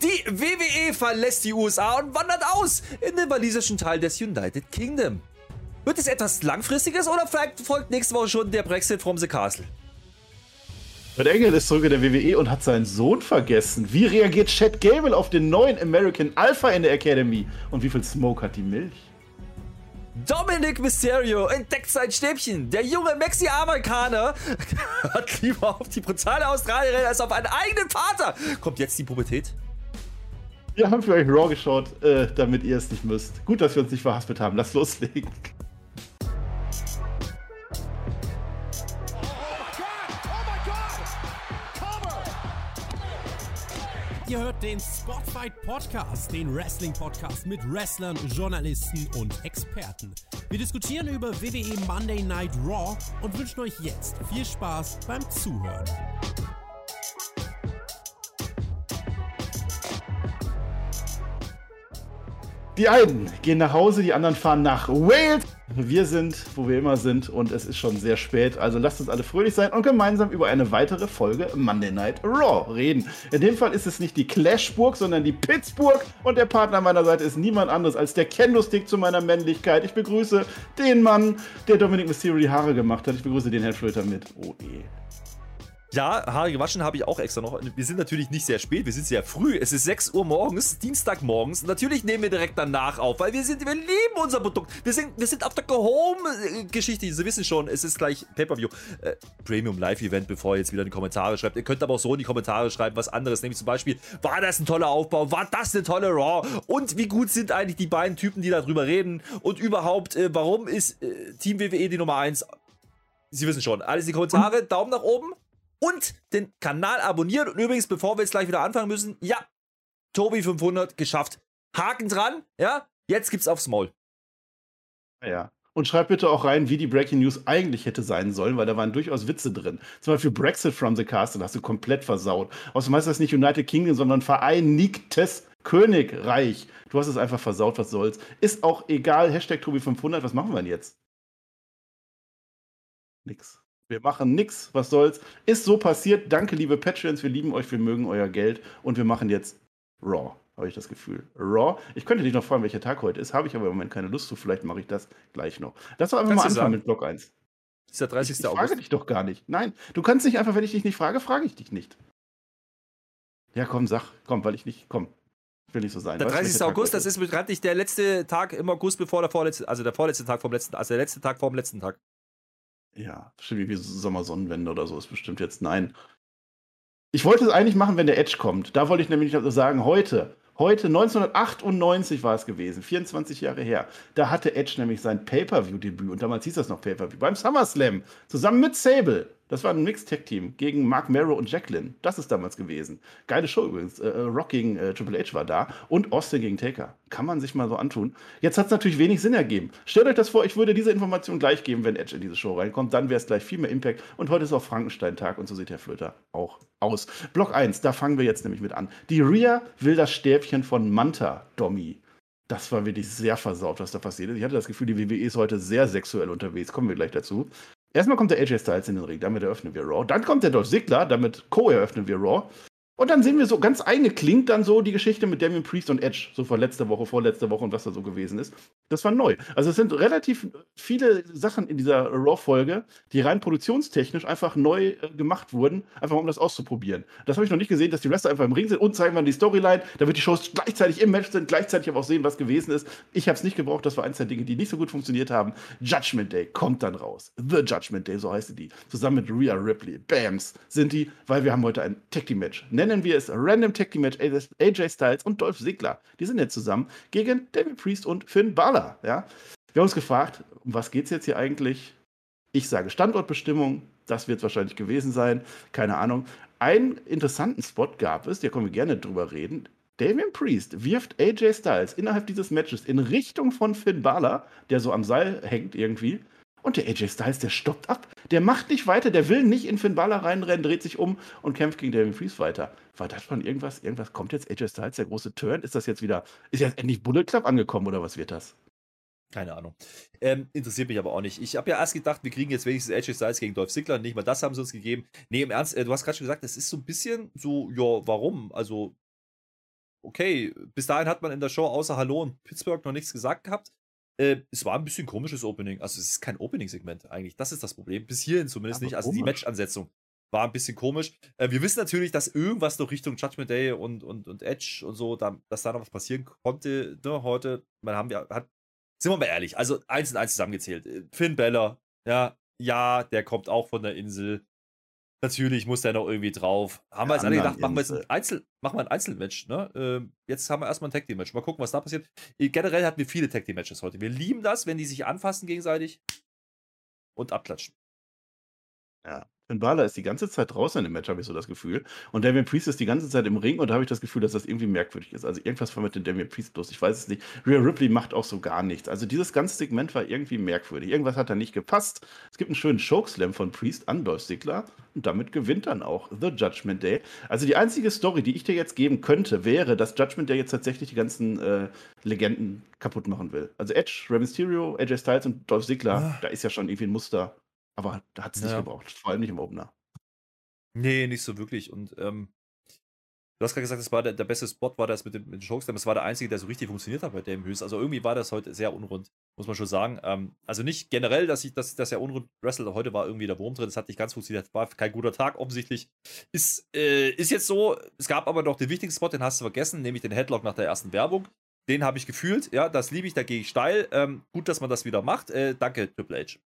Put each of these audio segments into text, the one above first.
Die WWE verlässt die USA und wandert aus in den walisischen Teil des United Kingdom. Wird es etwas Langfristiges oder vielleicht folgt nächste Woche schon der Brexit from the Castle? Bert Engel ist zurück in der WWE und hat seinen Sohn vergessen. Wie reagiert Chad Gable auf den neuen American Alpha in der Academy? Und wie viel Smoke hat die Milch? Dominic Mysterio entdeckt sein Stäbchen. Der junge Mexi-Amerikaner hat lieber auf die brutale Australierin als auf einen eigenen Vater. Kommt jetzt die Pubertät? Wir haben für euch Raw geschaut, äh, damit ihr es nicht müsst. Gut, dass wir uns nicht verhaspelt haben. Lass loslegen. Ihr hört den Spotfight Podcast, den Wrestling Podcast mit Wrestlern, Journalisten und Experten. Wir diskutieren über WWE Monday Night Raw und wünschen euch jetzt viel Spaß beim Zuhören. Die einen gehen nach Hause, die anderen fahren nach Wales. Wir sind, wo wir immer sind, und es ist schon sehr spät. Also lasst uns alle fröhlich sein und gemeinsam über eine weitere Folge Monday Night Raw reden. In dem Fall ist es nicht die Clashburg, sondern die Pittsburgh. Und der Partner meiner Seite ist niemand anderes als der Kendo-Stick zu meiner Männlichkeit. Ich begrüße den Mann, der Dominik Mysterio die Haare gemacht hat. Ich begrüße den Herrn Schröter mit OE. Ja, Haare gewaschen habe ich auch extra noch. Wir sind natürlich nicht sehr spät, wir sind sehr früh. Es ist 6 Uhr morgens, Dienstagmorgens. Natürlich nehmen wir direkt danach auf, weil wir sind, wir lieben unser Produkt. Wir sind, wir sind auf der Go-Home-Geschichte. Sie wissen schon, es ist gleich Pay-Per-View. Äh, Premium Live-Event, bevor ihr jetzt wieder in die Kommentare schreibt. Ihr könnt aber auch so in die Kommentare schreiben, was anderes. Nämlich zum Beispiel, war das ein toller Aufbau? War das eine tolle Raw? Und wie gut sind eigentlich die beiden Typen, die darüber reden? Und überhaupt, äh, warum ist äh, Team WWE die Nummer 1? Sie wissen schon. Alles in die Kommentare. Daumen nach oben und den Kanal abonnieren. Und übrigens, bevor wir jetzt gleich wieder anfangen müssen, ja, Tobi 500 geschafft. Haken dran, ja, jetzt gibt's aufs Maul. Ja. Und schreibt bitte auch rein, wie die Breaking News eigentlich hätte sein sollen, weil da waren durchaus Witze drin. Zum Beispiel Brexit from the Castle hast du komplett versaut. Außerdem heißt das nicht United Kingdom, sondern Vereinigtes Königreich. Du hast es einfach versaut, was soll's. Ist auch egal. Hashtag Tobi500, was machen wir denn jetzt? Nix. Wir machen nix, was soll's. Ist so passiert. Danke, liebe Patreons. Wir lieben euch, wir mögen euer Geld. Und wir machen jetzt Raw, habe ich das Gefühl. Raw. Ich könnte dich noch fragen, welcher Tag heute ist. Habe ich aber im Moment keine Lust zu. Vielleicht mache ich das gleich noch. Lass doch einfach Kannst mal anfangen sagen. mit Block 1. Das ist der 30. Ich, ich August. frage dich doch gar nicht. Nein, du kannst nicht einfach, wenn ich dich nicht frage, frage ich dich nicht. Ja, komm, sag. Komm, weil ich nicht. Komm. Ich will nicht so sein. Der Weißt du, 30. welcher Tag August, das ist bekanntlich der letzte Tag im August, bevor der vorletzte, also der vorletzte Tag vom letzten, also der letzte Tag vor dem letzten Tag. Ja, bestimmt wie Sommersonnenwende oder so ist bestimmt jetzt nein. Ich wollte es eigentlich machen, wenn der Edge kommt. Da wollte ich nämlich sagen, heute, heute 1998 war es gewesen, 24 Jahre her. Da hatte Edge nämlich sein Pay-Per-View-Debüt und damals hieß das noch Pay-Per-View beim SummerSlam zusammen mit Sable. Das war ein Mixed-Tag-Team gegen Mark Marrow und Jacqueline. Das ist damals gewesen. Geile Show übrigens. Äh, äh, Rock gegen äh, Triple H war da und Austin gegen Taker. Kann man sich mal so antun. Jetzt hat es natürlich wenig Sinn ergeben. Stellt euch das vor, ich würde diese Information gleich geben, wenn Edge in diese Show reinkommt. Dann wäre es gleich viel mehr Impact. Und heute ist auch Frankenstein-Tag und so sieht Herr Flöter auch aus. Block 1, da fangen wir jetzt nämlich mit an. Die Rhea will das Stäbchen von Manta, Dommy. Das war wirklich sehr versaut, was da passiert ist. Ich hatte das Gefühl, die WWE ist heute sehr sexuell unterwegs. Kommen wir gleich dazu. Erstmal kommt der AJ Styles in den Ring, damit eröffnen wir Raw. Dann kommt der Dolph Ziggler, damit co-eröffnen wir Raw. Und dann sehen wir so ganz eingeklinkt dann so die Geschichte mit Damien Priest und Edge, so von letzter Woche, vorletzter Woche und was da so gewesen ist. Das war neu. Also es sind relativ viele Sachen in dieser Raw-Folge, die rein produktionstechnisch einfach neu äh, gemacht wurden, einfach um das auszuprobieren. Das habe ich noch nicht gesehen, dass die Wrestler einfach im Ring sind und zeigen dann die Storyline, damit die Shows gleichzeitig im Match sind, gleichzeitig aber auch sehen, was gewesen ist. Ich habe es nicht gebraucht, das war eins der Dinge, die nicht so gut funktioniert haben. Judgment Day kommt dann raus. The Judgment Day, so heißt die. Zusammen mit Rhea Ripley. Bams sind die, weil wir haben heute ein Tag Team Match. Nennen wir es Random Tag Team Match AJ Styles und Dolph Ziggler. Die sind jetzt zusammen gegen David Priest und Finn Balor. Ja? Wir haben uns gefragt, um was geht es jetzt hier eigentlich? Ich sage Standortbestimmung, das wird es wahrscheinlich gewesen sein, keine Ahnung. Einen interessanten Spot gab es, da können wir gerne drüber reden. Damian Priest wirft AJ Styles innerhalb dieses Matches in Richtung von Finn Balor, der so am Seil hängt irgendwie. Und der AJ Styles, der stoppt ab. Der macht nicht weiter, der will nicht in Finn Balor reinrennen, dreht sich um und kämpft gegen Damian Priest weiter. War das schon irgendwas? Irgendwas kommt jetzt AJ Styles, der große Turn? Ist das jetzt wieder, ist jetzt endlich Bullet Club angekommen oder was wird das? Keine Ahnung. Ähm, interessiert mich aber auch nicht. Ich habe ja erst gedacht, wir kriegen jetzt wenigstens AJ Styles gegen Dolph Ziggler. Nicht mal das haben sie uns gegeben. Nee, im Ernst, äh, du hast gerade schon gesagt, das ist so ein bisschen so, ja, warum? Also, okay, bis dahin hat man in der Show außer Hallo und Pittsburgh noch nichts gesagt gehabt. Äh, es war ein bisschen komisches Opening. Also es ist kein Opening-Segment eigentlich. Das ist das Problem. Bis hierhin zumindest Aber nicht. Also die komisch. Match-Ansetzung war ein bisschen komisch. Äh, wir wissen natürlich, dass irgendwas noch Richtung Judgment Day und, und, und Edge und so, da, dass da noch was passieren konnte ne, heute. Man haben wir, hat, sind wir mal ehrlich, also eins und eins zusammengezählt. Äh, Finn Beller, ja, ja, der kommt auch von der Insel. Natürlich muss der noch irgendwie drauf. Haben wir jetzt alle gedacht, machen wir jetzt ein. Einzel, machen wir ein Einzelmatch, ne? Ähm, jetzt haben wir erstmal ein Tag Team Match. Mal gucken, was da passiert. Äh, Generell hatten wir viele Tag Team Matches heute. Wir lieben das, wenn die sich anfassen gegenseitig und abklatschen. Ja. Balor ist die ganze Zeit draußen in dem Match, habe ich so das Gefühl. Und Damien Priest ist die ganze Zeit im Ring und da habe ich das Gefühl, dass das irgendwie merkwürdig ist. Also irgendwas war mit dem Damien Priest los. Ich weiß es nicht. Rhea Ripley macht auch so gar nichts. Also dieses ganze Segment war irgendwie merkwürdig. Irgendwas hat da nicht gepasst. Es gibt einen schönen Chokeslam von Priest an Dolph Ziggler und damit gewinnt dann auch The Judgment Day. Also die einzige Story, die ich dir jetzt geben könnte, wäre, dass Judgment Day jetzt tatsächlich die ganzen äh, Legenden kaputt machen will. Also Edge, Rey Mysterio, AJ Styles und Dolph Ziggler, Ah. da ist ja schon irgendwie ein Muster. Aber da hat es nicht Ja. gebraucht. Vor allem nicht im Opener. Nee, nicht so wirklich. Und ähm, du hast gerade gesagt, das war der, der beste Spot, war das mit dem, mit dem Chokeslam. Das war der einzige, der so richtig funktioniert hat bei Damien Priest. Also irgendwie war das heute sehr unrund, muss man schon sagen. Ähm, also nicht generell, dass ich, dass er unrund wrestelt. Heute war irgendwie der Wurm drin. Das hat nicht ganz funktioniert. War kein guter Tag offensichtlich. Ist, äh, ist jetzt so. Es gab aber noch den wichtigsten Spot, den hast du vergessen, nämlich den Headlock nach der ersten Werbung. Den habe ich gefühlt. Ja, das liebe ich, da gehe ich steil. Ähm, gut, dass man das wieder macht. Äh, danke, Triple H.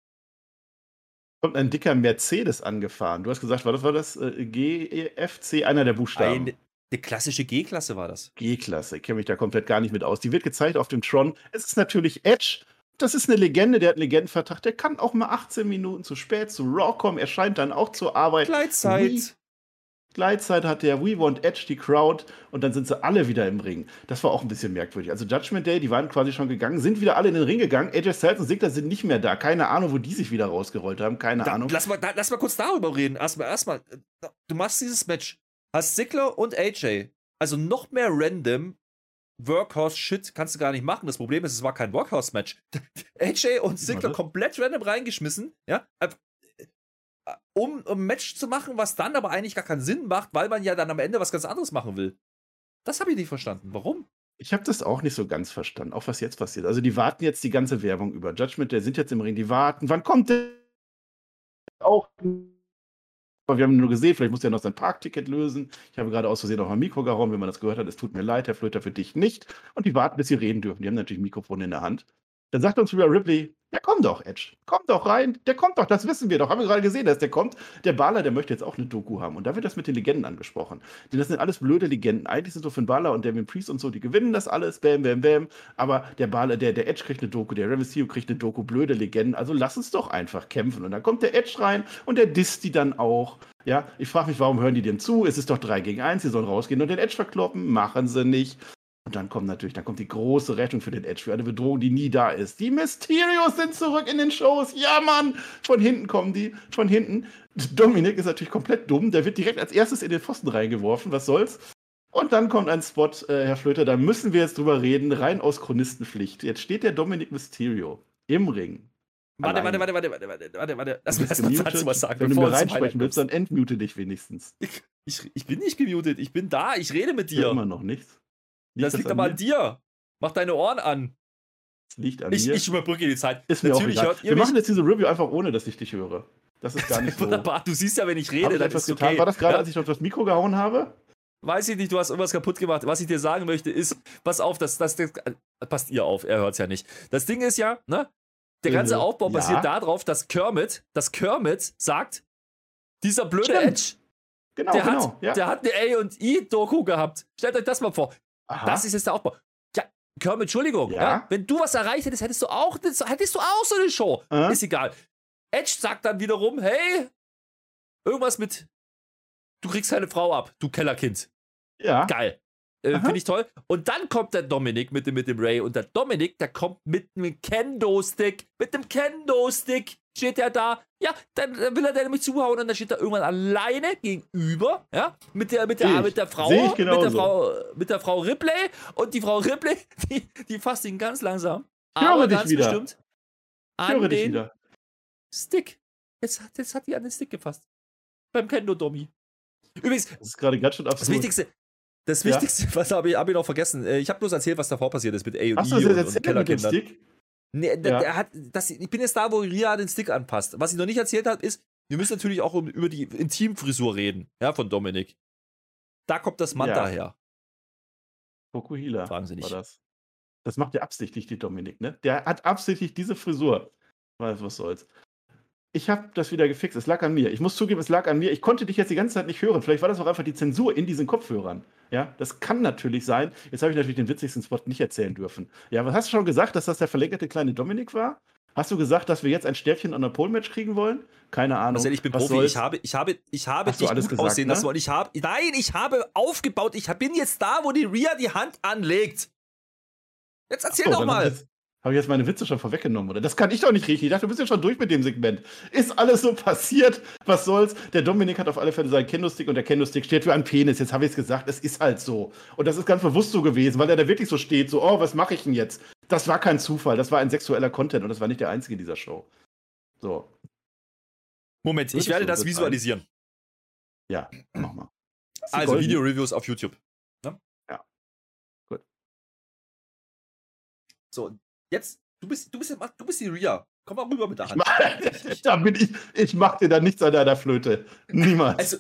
kommt ein dicker Mercedes angefahren. Du hast gesagt, war das, war das äh, GFC, einer der Buchstaben? Eine, eine klassische G-Klasse war das. G-Klasse, ich kenne mich da komplett gar nicht mit aus. Die wird gezeigt auf dem Tron. Es ist natürlich Edge. Das ist eine Legende, der hat einen Legendenvertrag. Der kann auch mal 18 Minuten zu spät zu Raw kommen. Er scheint dann auch zur Arbeit. Gleitzeit. Gleitzeit hat der We Want Edge die Crowd und dann sind sie alle wieder im Ring. Das war auch ein bisschen merkwürdig. Also Judgment Day, die waren quasi schon gegangen, sind wieder alle in den Ring gegangen. AJ Styles und Sigler sind nicht mehr da. Keine Ahnung, wo die sich wieder rausgerollt haben. Keine Da, Ahnung. lass, mal, da, lass mal kurz darüber reden. Erstmal, erstmal. äh, Du machst dieses Match. Hast Ziggler und AJ. Also noch mehr random Workhorse-Shit kannst du gar nicht machen. Das Problem ist, es war kein Workhorse-Match. AJ und Ziggler das? komplett random reingeschmissen. Ja. Um, ein Match zu machen, was dann aber eigentlich gar keinen Sinn macht, weil man ja dann am Ende was ganz anderes machen will. Das habe ich nicht verstanden. Warum? Ich habe das auch nicht so ganz verstanden, auch was jetzt passiert. Also die warten jetzt die ganze Werbung über. Judgment, der sind jetzt im Ring, die warten. Wann kommt der? Auch. Aber wir haben nur gesehen, vielleicht muss der noch sein Parkticket lösen. Ich habe gerade aus Versehen auf mein Mikro gehauen, wenn man das gehört hat. Es tut mir leid, Herr Flöter, für dich nicht. Und die warten, bis sie reden dürfen. Die haben natürlich ein Mikrofon in der Hand. Dann sagt uns Rhea Ripley, ja komm doch, Edge. Komm doch rein. Der kommt doch, das wissen wir doch. Haben wir gerade gesehen, dass der kommt. Der Balor, der möchte jetzt auch eine Doku haben. Und da wird das mit den Legenden angesprochen. Denn das sind alles blöde Legenden. Eigentlich sind so Finn Balor und Damien Priest und so, die gewinnen das alles. Bam, bam, bam. Aber der Balor, der, der Edge kriegt eine Doku, der Mysterio kriegt eine Doku. Blöde Legenden. Also lass uns doch einfach kämpfen. Und dann kommt der Edge rein und der disst die dann auch. Ja, ich frage mich, warum hören die dem zu? Es ist doch 3 gegen 1, sie sollen rausgehen und den Edge verkloppen. Machen sie nicht. Und dann kommt natürlich, dann kommt die große Rettung für den Edge, für eine Bedrohung, die nie da ist. Die Mysterios sind zurück in den Shows. Ja, Mann! Von hinten kommen die, von hinten. Dominik ist natürlich komplett dumm. Der wird direkt als erstes in den Pfosten reingeworfen. Was soll's? Und dann kommt ein Spot, äh, Herr Flöter, da müssen wir jetzt drüber reden, rein aus Chronistenpflicht. Jetzt steht der Dominik Mysterio im Ring. Warte, Alleine. warte, warte, warte, warte, warte, warte. Lass mich erst mal dazu was sagen, Wenn du mir reinsprechen willst, dann entmute dich wenigstens. Ich, ich bin nicht gemutet, ich bin da, ich rede mit Ja. dir. Immer noch nichts. Das liegt aber an dir. Mach deine Ohren an. Das liegt an Ich, mir. ich überbrücke die Zeit. ist mir Natürlich auch egal. Wir machen jetzt diese Review einfach ohne, dass ich dich höre. Das ist gar nicht so. Wunderbar, du siehst ja, wenn ich rede, ich dann etwas ist getan? okay. War das gerade, ja? als ich auf das Mikro gehauen habe? Weiß ich nicht, du hast irgendwas kaputt gemacht. Was ich dir sagen möchte, ist, pass auf, das, das, das passt ihr auf, er hört es ja nicht. Das Ding ist ja, ne? Der ganze Äh, Aufbau ja. basiert darauf, dass Kermit, dass Kermit sagt, dieser blöde Stimmt. Edge, Genau, der, genau. hat, ja. der hat eine A und I-Doku gehabt. Stellt euch das mal vor. Aha. Das ist jetzt der Aufbau. Ja, Kermit, Entschuldigung. Ja. Ja. Wenn du was erreicht hättest, hättest du auch, hättest du auch so eine Show. Äh? Ist egal. Edge sagt dann wiederum, hey, irgendwas mit, du kriegst deine Frau ab, du Kellerkind. ja. Geil. Äh. Finde ich toll. Und dann kommt der Dominik mit dem, mit dem Ray. Und der Dominik, der kommt mit einem Kendo-Stick. Mit dem Kendo-Stick steht er da. Ja, dann will er der nämlich zuhauen und dann steht er irgendwann alleine gegenüber. Ja, mit der, mit der, ich. mit der Frau. Mit, der. Frau mit der Frau Ripley. Und die Frau Ripley, die, die fasst ihn ganz langsam. Ich höre aber dich ganz wieder. bestimmt. Ich An höre dich den wieder. Stick. Jetzt, hat- jetzt hat die an den Stick gefasst. Beim Kendo-Dommi. Übrigens, Das ist gerade ganz schön das absurd. Wichtigste, Das Ja. Wichtigste, was habe ich, hab ich noch vergessen. Äh, Ich habe bloß erzählt, was davor passiert ist mit A und Hast E du das und, und erzählt mit dem Kellerkindern. Stick? Nee, Ja. der hat, das, ich bin jetzt da, wo Ria den Stick anpasst. Was ich noch nicht erzählt habe, ist, wir müssen natürlich auch über die Intimfrisur reden, ja, von Dominik. Da kommt das Manta Ja. her. Fokuhila Fragen Sie nicht. das. Das macht er absichtlich, die Dominik, ne? Der hat absichtlich diese Frisur. Was, was soll's. Ich habe das wieder gefixt. Es lag an mir. Ich muss zugeben, es lag an mir. Ich konnte dich jetzt die ganze Zeit nicht hören. Vielleicht war das auch einfach die Zensur in diesen Kopfhörern. Ja, das kann natürlich sein. Jetzt habe ich natürlich den witzigsten Spot nicht erzählen dürfen. Ja, was hast du schon gesagt, dass das der verlängerte kleine Dominik war? Hast du gesagt, dass wir jetzt ein Stäbchen an der Pole-Match kriegen wollen? Keine Ahnung. Marcel, ich bin Was Profi. soll's? Ich habe, ich habe, ich habe dich alles gut gesagt, aussehen ne? lassen. Und ich habe, nein, ich habe aufgebaut. Ich bin jetzt da, wo die Ria die Hand anlegt. Jetzt erzähl so, doch mal. Jetzt- hab ich jetzt meine Witze schon vorweggenommen, oder? Das kann ich doch nicht richtig. Ich dachte, du bist ja schon durch mit dem Segment. Ist alles so passiert? Was soll's? Der Dominik hat auf alle Fälle seinen Kendo-Stick und der Kendo-Stick steht für einen Penis. Jetzt habe ich es gesagt. Es ist halt so. Und das ist ganz bewusst so gewesen, weil er da wirklich so steht, so, oh, was mache ich denn jetzt? Das war kein Zufall. Das war ein sexueller Content und das war nicht der einzige in dieser Show. So, Moment, ich werde so, das visualisieren. ja, mach mal. Also. Video-Reviews auf YouTube. Ne? Ja. Gut. So, jetzt, du bist, du bist, du bist die Ria. Komm mal rüber mit der Ich Hand. mach, da bin ich, ich mach dir da nichts an deiner Flöte. Niemals. Also,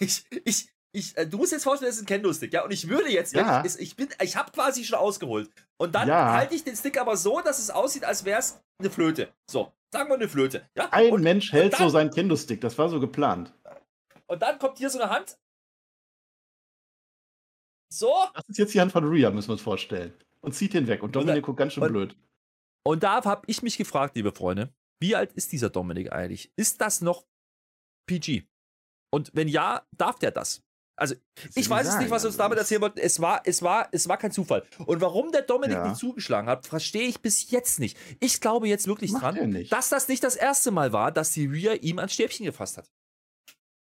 ich, ich, ich, äh, du musst jetzt vorstellen, das ist ein Kendo-Stick, ja? Und ich würde jetzt, Ja. ich, ich bin, ich habe quasi schon ausgeholt. Und dann Ja. halte ich den Stick aber so, dass es aussieht, als wäre es eine Flöte. So, sagen wir eine Flöte, ja? ein und, Mensch hält und so dann, seinen Kendo-Stick. Das war so geplant. Und dann kommt hier so eine Hand. So. Das ist jetzt die Hand von Rhea, müssen wir uns vorstellen. Und zieht den weg. Und Und Dominik da- guckt ganz schön und- blöd. Und da habe ich mich gefragt, liebe Freunde, wie alt ist dieser Dominik eigentlich? Ist das noch PG? Und wenn ja, darf der das? Also, ich weiß es nicht, was wir uns also damit erzählen wollten. Es war, es war, es war kein Zufall. Und warum der Dominik Ja. nicht zugeschlagen hat, verstehe ich bis jetzt nicht. Ich glaube jetzt wirklich Macht dran, dass das nicht das erste Mal war, dass die Rhea ihm ans Stäbchen gefasst hat.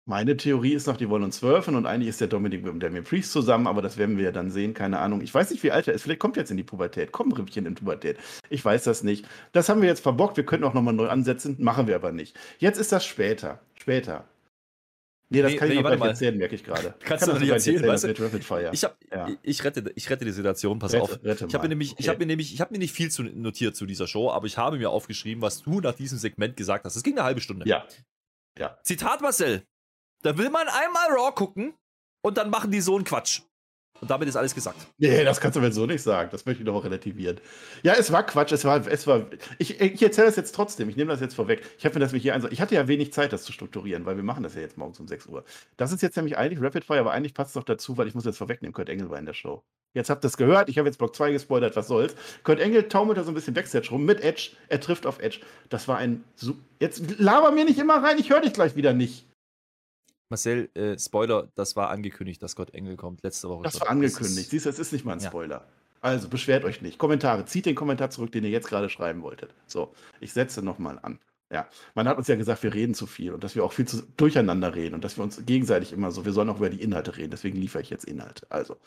Meine Theorie ist noch, die wollen uns zwölfen und eigentlich ist der Dominik mit dem Damien Priest zusammen, aber das werden wir ja dann sehen, keine Ahnung. Ich weiß nicht, wie alt er ist. Vielleicht kommt er jetzt in die Pubertät. Komm, Rippchen in die Pubertät. Ich weiß das nicht. Das haben wir jetzt verbockt. Wir könnten auch nochmal neu ansetzen. Machen wir aber nicht. Jetzt ist das später. Später. Nee, das Nee, kann ich nee, noch warte gleich mal. erzählen, merke ich gerade. Ich Kannst kann du noch nicht erzählen, erzählen, weißt du? Rapid Fire. Ich, hab, Ja. ich, ich, rette, ich rette die Situation, pass Rette- auf. rette Ich habe mir nämlich, ich Okay. habe mir nämlich, ich habe mir nicht viel zu notiert zu dieser Show, aber ich habe mir aufgeschrieben, was du nach diesem Segment gesagt hast. Es ging eine halbe Stunde. Ja. Zitat Marcel. Da will man einmal Raw gucken und dann machen die so einen Quatsch. Und damit ist alles gesagt. Nee, das kannst du mir so nicht sagen. Das möchte ich doch relativieren. Ja, es war Quatsch. Es war, es war. Ich, ich erzähle das jetzt trotzdem. Ich nehme das jetzt vorweg. Ich habe mir das hier einsam. Ich hatte ja wenig Zeit, das zu strukturieren, weil wir machen das ja jetzt morgens um 6 Uhr. Das ist jetzt nämlich eigentlich Rapid Fire, aber eigentlich passt es doch dazu, weil ich muss jetzt vorwegnehmen, Kurt Engel war in der Show. Jetzt habt ihr es gehört. Ich habe jetzt Block 2 gespoilert. Was soll's? Kurt Engel taumelt da so ein bisschen Backstage rum mit Edge. Er trifft auf Edge. Das war ein. Jetzt laber mir nicht immer rein. Ich höre dich gleich wieder nicht. Marcel, äh, Spoiler, das war angekündigt, dass Gott Engel kommt letzte Woche. Das war angekündigt. Siehst du, es ist nicht mal ein Ja. Spoiler. Also beschwert euch nicht. Kommentare. Zieht den Kommentar zurück, den ihr jetzt gerade schreiben wolltet. So, ich setze nochmal an. Ja, man hat uns ja gesagt, wir reden zu viel und dass wir auch viel zu durcheinander reden und dass wir uns gegenseitig immer so, wir sollen auch über die Inhalte reden. Deswegen liefere ich jetzt Inhalte. Also,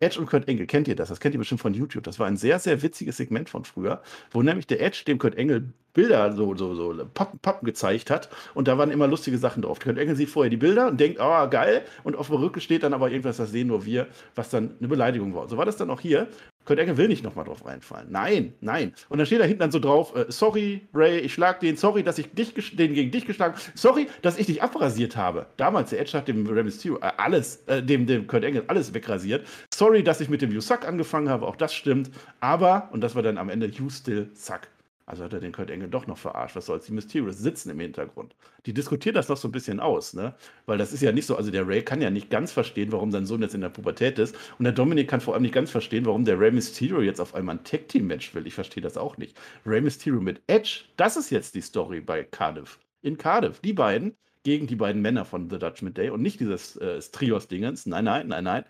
Edge und Kurt Engel, kennt ihr das? Das kennt ihr bestimmt von YouTube. Das war ein sehr, sehr witziges Segment von früher, wo nämlich der Edge dem Kurt Engel Bilder so, so, so Pappen, Pappen gezeigt hat und da waren immer lustige Sachen drauf. Kurt Engel sieht vorher die Bilder und denkt, oh, geil. Und auf der Rücke steht dann aber irgendwas, das sehen nur wir, was dann eine Beleidigung war. So war das dann auch hier. Kurt Engel will nicht nochmal drauf reinfallen. Nein, nein. Und dann steht da hinten dann so drauf, äh, sorry, Ray, ich schlag den, sorry, dass ich dich, den gegen dich geschlagen sorry, dass ich dich abrasiert habe. Damals, der Edge hat dem Rey Mysterio äh, alles, äh, dem, dem Kurt Engel alles wegrasiert. Sorry, dass ich mit dem You Suck angefangen habe, auch das stimmt. Aber, und das war dann am Ende, You Still Suck. Also hat er den Kurt Engel doch noch verarscht. Was soll's? Die Mysterios sitzen im Hintergrund. Die diskutieren das noch so ein bisschen aus, ne? Weil das ist ja nicht so, also der Ray kann ja nicht ganz verstehen, warum sein Sohn jetzt in der Pubertät ist. Und der Dominik kann vor allem nicht ganz verstehen, warum der Ray Mysterio jetzt auf einmal ein Tag-Team-Match will. Ich verstehe das auch nicht. Ray Mysterio mit Edge, das ist jetzt die Story bei Cardiff. In Cardiff. Die beiden gegen die beiden Männer von The Judgment Day und nicht dieses äh, Trios-Dingens. Nein, nein, nein, nein.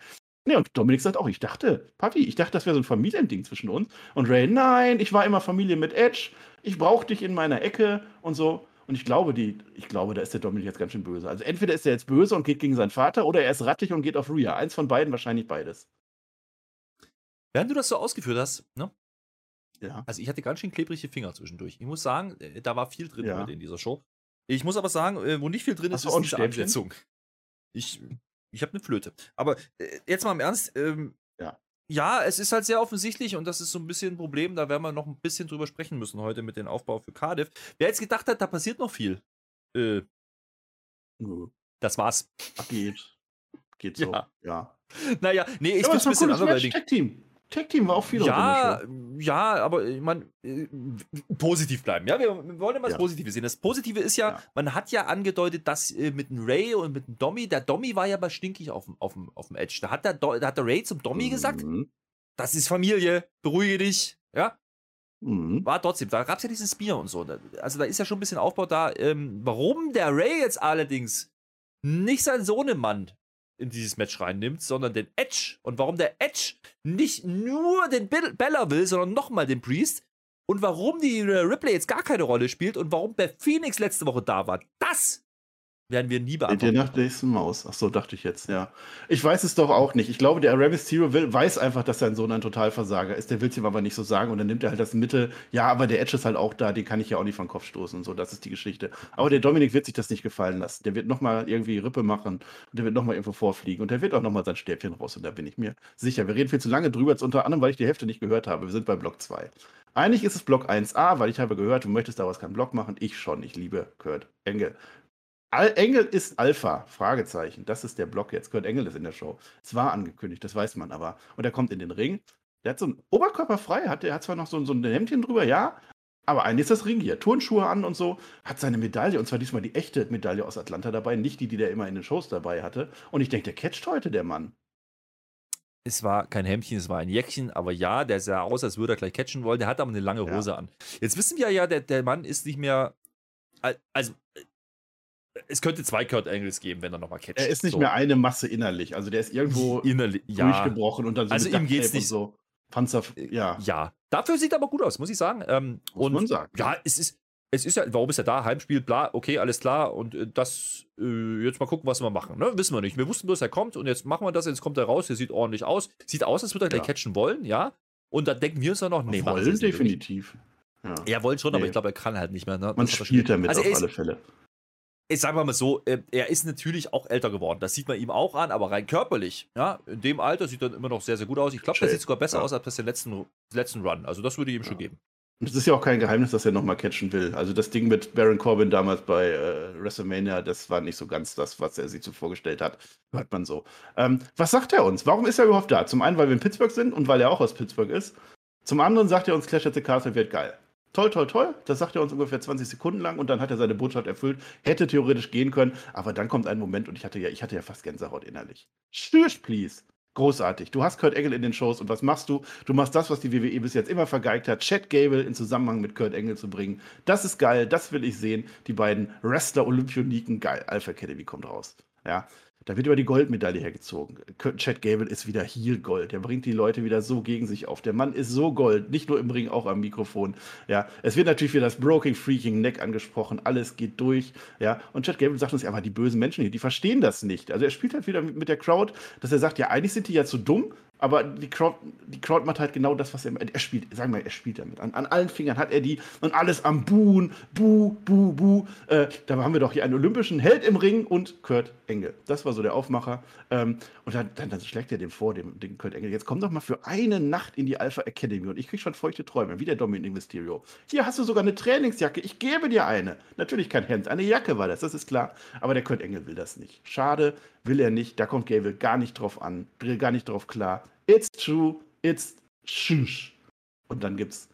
Nee, und Dominik sagt auch, ich dachte, Papi, ich dachte, das wäre so ein Familiending zwischen uns. Und Ray, nein, ich war immer Familie mit Edge, ich brauche dich in meiner Ecke und so. Und ich glaube, die, ich glaube, da ist der Dominik jetzt ganz schön böse. Also entweder ist er jetzt böse und geht gegen seinen Vater oder er ist rattig und geht auf Rhea. Eins von beiden, wahrscheinlich beides. Während du das so ausgeführt hast, ne? Ja. Also ich hatte ganz schön klebrige Finger zwischendurch. Ich muss sagen, äh, da war viel drin Ja. in dieser Show. Ich muss aber sagen, äh, wo nicht viel drin ist, ist diese Stäbchen? Ansetzung. Ich, Ich habe eine Flöte. Aber äh, jetzt mal im Ernst. Ähm, Ja. Ja, es ist halt sehr offensichtlich und das ist so ein bisschen ein Problem. Da werden wir noch ein bisschen drüber sprechen müssen heute mit dem Aufbau für Cardiff. Wer jetzt gedacht hat, da passiert noch viel. Äh, Nö. das war's. Geht. Geht so. Ja. Ja. Naja, nee, ich Ja, es ein bisschen anderweitig. Tag Team. War auch viel Ja, ja, aber ich meine, äh, positiv bleiben. Ja, wir, wir wollen immer das Ja. Positive sehen. Das Positive ist ja, Ja. man hat ja angedeutet, dass äh, mit dem Ray und mit dem Dommy, der Dommy war ja mal stinkig auf dem, auf dem, auf dem Edge. Da hat, der, Do- da hat der Ray zum Dommy gesagt, Mhm. das ist Familie, beruhige dich. Ja, Mhm. war trotzdem. Da gab es ja diesen Spear und so. Also da ist ja schon ein bisschen Aufbau da. Ähm, warum der Ray jetzt allerdings nicht seinen Sohnemann in dieses Match reinnimmt, sondern den Edge. Und warum der Edge nicht nur den Bella will, sondern nochmal den Priest. Und warum die Ripley jetzt gar keine Rolle spielt und warum Beth Phoenix letzte Woche da war, das werden wir nie Der beantworten. nach nächsten Maus. Ach so, dachte ich jetzt, ja. Ich weiß es doch auch nicht. Ich glaube, der Rey Mysterio will, weiß einfach, dass sein Sohn ein Totalversager ist. Der will es ihm aber nicht so sagen und dann nimmt er halt das Mittel. Ja, aber der Edge ist halt auch da, den kann ich ja auch nicht vom Kopf stoßen und so. Das ist die Geschichte. Aber der Dominik wird sich das nicht gefallen lassen. Der wird nochmal irgendwie Rippe machen und der wird nochmal irgendwo vorfliegen und der wird auch nochmal sein Stäbchen raus und da bin ich mir sicher. Wir reden viel zu lange drüber, jetzt unter anderem, weil ich die Hälfte nicht gehört habe. Wir sind bei Block 2. Eigentlich ist es Block 1a, weil ich habe gehört, du möchtest daraus keinen Block machen. Ich schon. Ich liebe Kurt Engel. Al Engel ist Alpha, Fragezeichen. Das ist der Block jetzt. Kurt Engel ist in der Show. Es war angekündigt, das weiß man aber. Und er kommt in den Ring. Der hat so einen Oberkörper frei, hat, der hat zwar noch so, so ein Hemdchen drüber, ja, aber eigentlich ist das Ring hier. Turnschuhe an und so. Hat seine Medaille, und zwar diesmal die echte Medaille aus Atlanta dabei, nicht die, die der immer in den Shows dabei hatte. Und ich denke, der catcht heute, der Mann. Es war kein Hemdchen, es war ein Jäckchen, aber ja, der sah aus, als würde er gleich catchen wollen. Der hat aber eine lange Ja. Hose an. Jetzt wissen wir ja, der, der Mann ist nicht mehr. al- Also, es könnte zwei Kurt Angles geben, wenn er nochmal catcht. Er ist nicht So. mehr eine Masse innerlich. Also der ist irgendwo innerlich. Ja, durchgebrochen und dann so Also ihm geht's nicht- so. Panzer, ja, ja. Dafür sieht er aber gut aus, muss ich sagen. Ähm, muss und man sagen. ja, es ist. Es ist ja, warum ist er da? Heimspiel, bla, okay, alles klar. Und äh, das, äh, jetzt mal gucken, was wir machen. Ne? Wissen wir nicht. Wir wussten bloß, er kommt und jetzt machen wir das, jetzt kommt er raus, der sieht ordentlich aus. Sieht aus, als würde er gleich Ja. catchen wollen, ja. Und dann denken wir uns dann noch, nee, Wollen definitiv. Ja. Er wollte schon, aber Nee. ich glaube, er kann halt nicht mehr. Ne? Man Das er spielt damit also auf er alle Fälle. Ich sag mal so, äh, er ist natürlich auch älter geworden. Das sieht man ihm auch an, aber rein körperlich, ja, in dem Alter sieht er immer noch sehr, sehr gut aus. Ich glaube, der Schön, sieht sogar besser ja. aus als den letzten, letzten Run. Also das würde ich ihm schon Ja. geben. Und es ist ja auch kein Geheimnis, dass er nochmal catchen will. Also das Ding mit Baron Corbin damals bei äh, WrestleMania, das war nicht so ganz das, was er sich so vorgestellt hat. Hört man so. Ähm, was sagt er uns? Warum ist er überhaupt da? Zum einen, weil wir in Pittsburgh sind und weil er auch aus Pittsburgh ist. Zum anderen sagt er uns, Clash at the Castle wird geil. Toll, toll, toll. Das sagt er uns ungefähr 20 Sekunden lang und dann hat er seine Botschaft erfüllt. Hätte theoretisch gehen können, aber dann kommt ein Moment und ich hatte ja, ich hatte ja fast Gänsehaut innerlich. Shush, please. Großartig. Du hast Kurt Engel in den Shows und was machst du? Du machst das, was die WWE bis jetzt immer vergeigt hat, Chad Gable in Zusammenhang mit Kurt Engel zu bringen. Das ist geil, das will ich sehen. Die beiden Wrestler-Olympioniken, geil. Alpha Academy kommt raus. Ja. Da wird über die Goldmedaille hergezogen. Chad Gable ist wieder Heel Gold. Der bringt die Leute wieder so gegen sich auf. Der Mann ist so Gold, nicht nur im Ring, auch am Mikrofon. Ja, es wird natürlich wieder das Broken Freaking Neck angesprochen. Alles geht durch. Ja, und Chad Gable sagt uns, ja, aber die bösen Menschen hier, die verstehen das nicht. Also er spielt halt wieder mit der Crowd, dass er sagt, ja, eigentlich sind die ja zu dumm, aber die Crowd, die Crowd macht halt genau das, was er, er spielt. Sagen wir, er spielt damit. An, an allen Fingern hat er die und alles am Buhen, Bu, Bu, Bu. Äh, da haben wir doch hier einen olympischen Held im Ring und Kurt Engel. Das war so der Aufmacher. Ähm, und dann, dann, dann schlägt er dem vor, dem, dem Kurt Engel. Jetzt komm doch mal für eine Nacht in die Alpha Academy und ich krieg schon feuchte Träume, wie der Dominic Mysterio. Hier hast du sogar eine Trainingsjacke. Ich gebe dir eine. Natürlich kein Hemd, eine Jacke war das, das ist klar. Aber der Kurt Engel will das nicht. Schade, will er nicht. Da kommt Gable gar nicht drauf an, gar nicht drauf klar. It's true, it's shush. Und dann gibt's,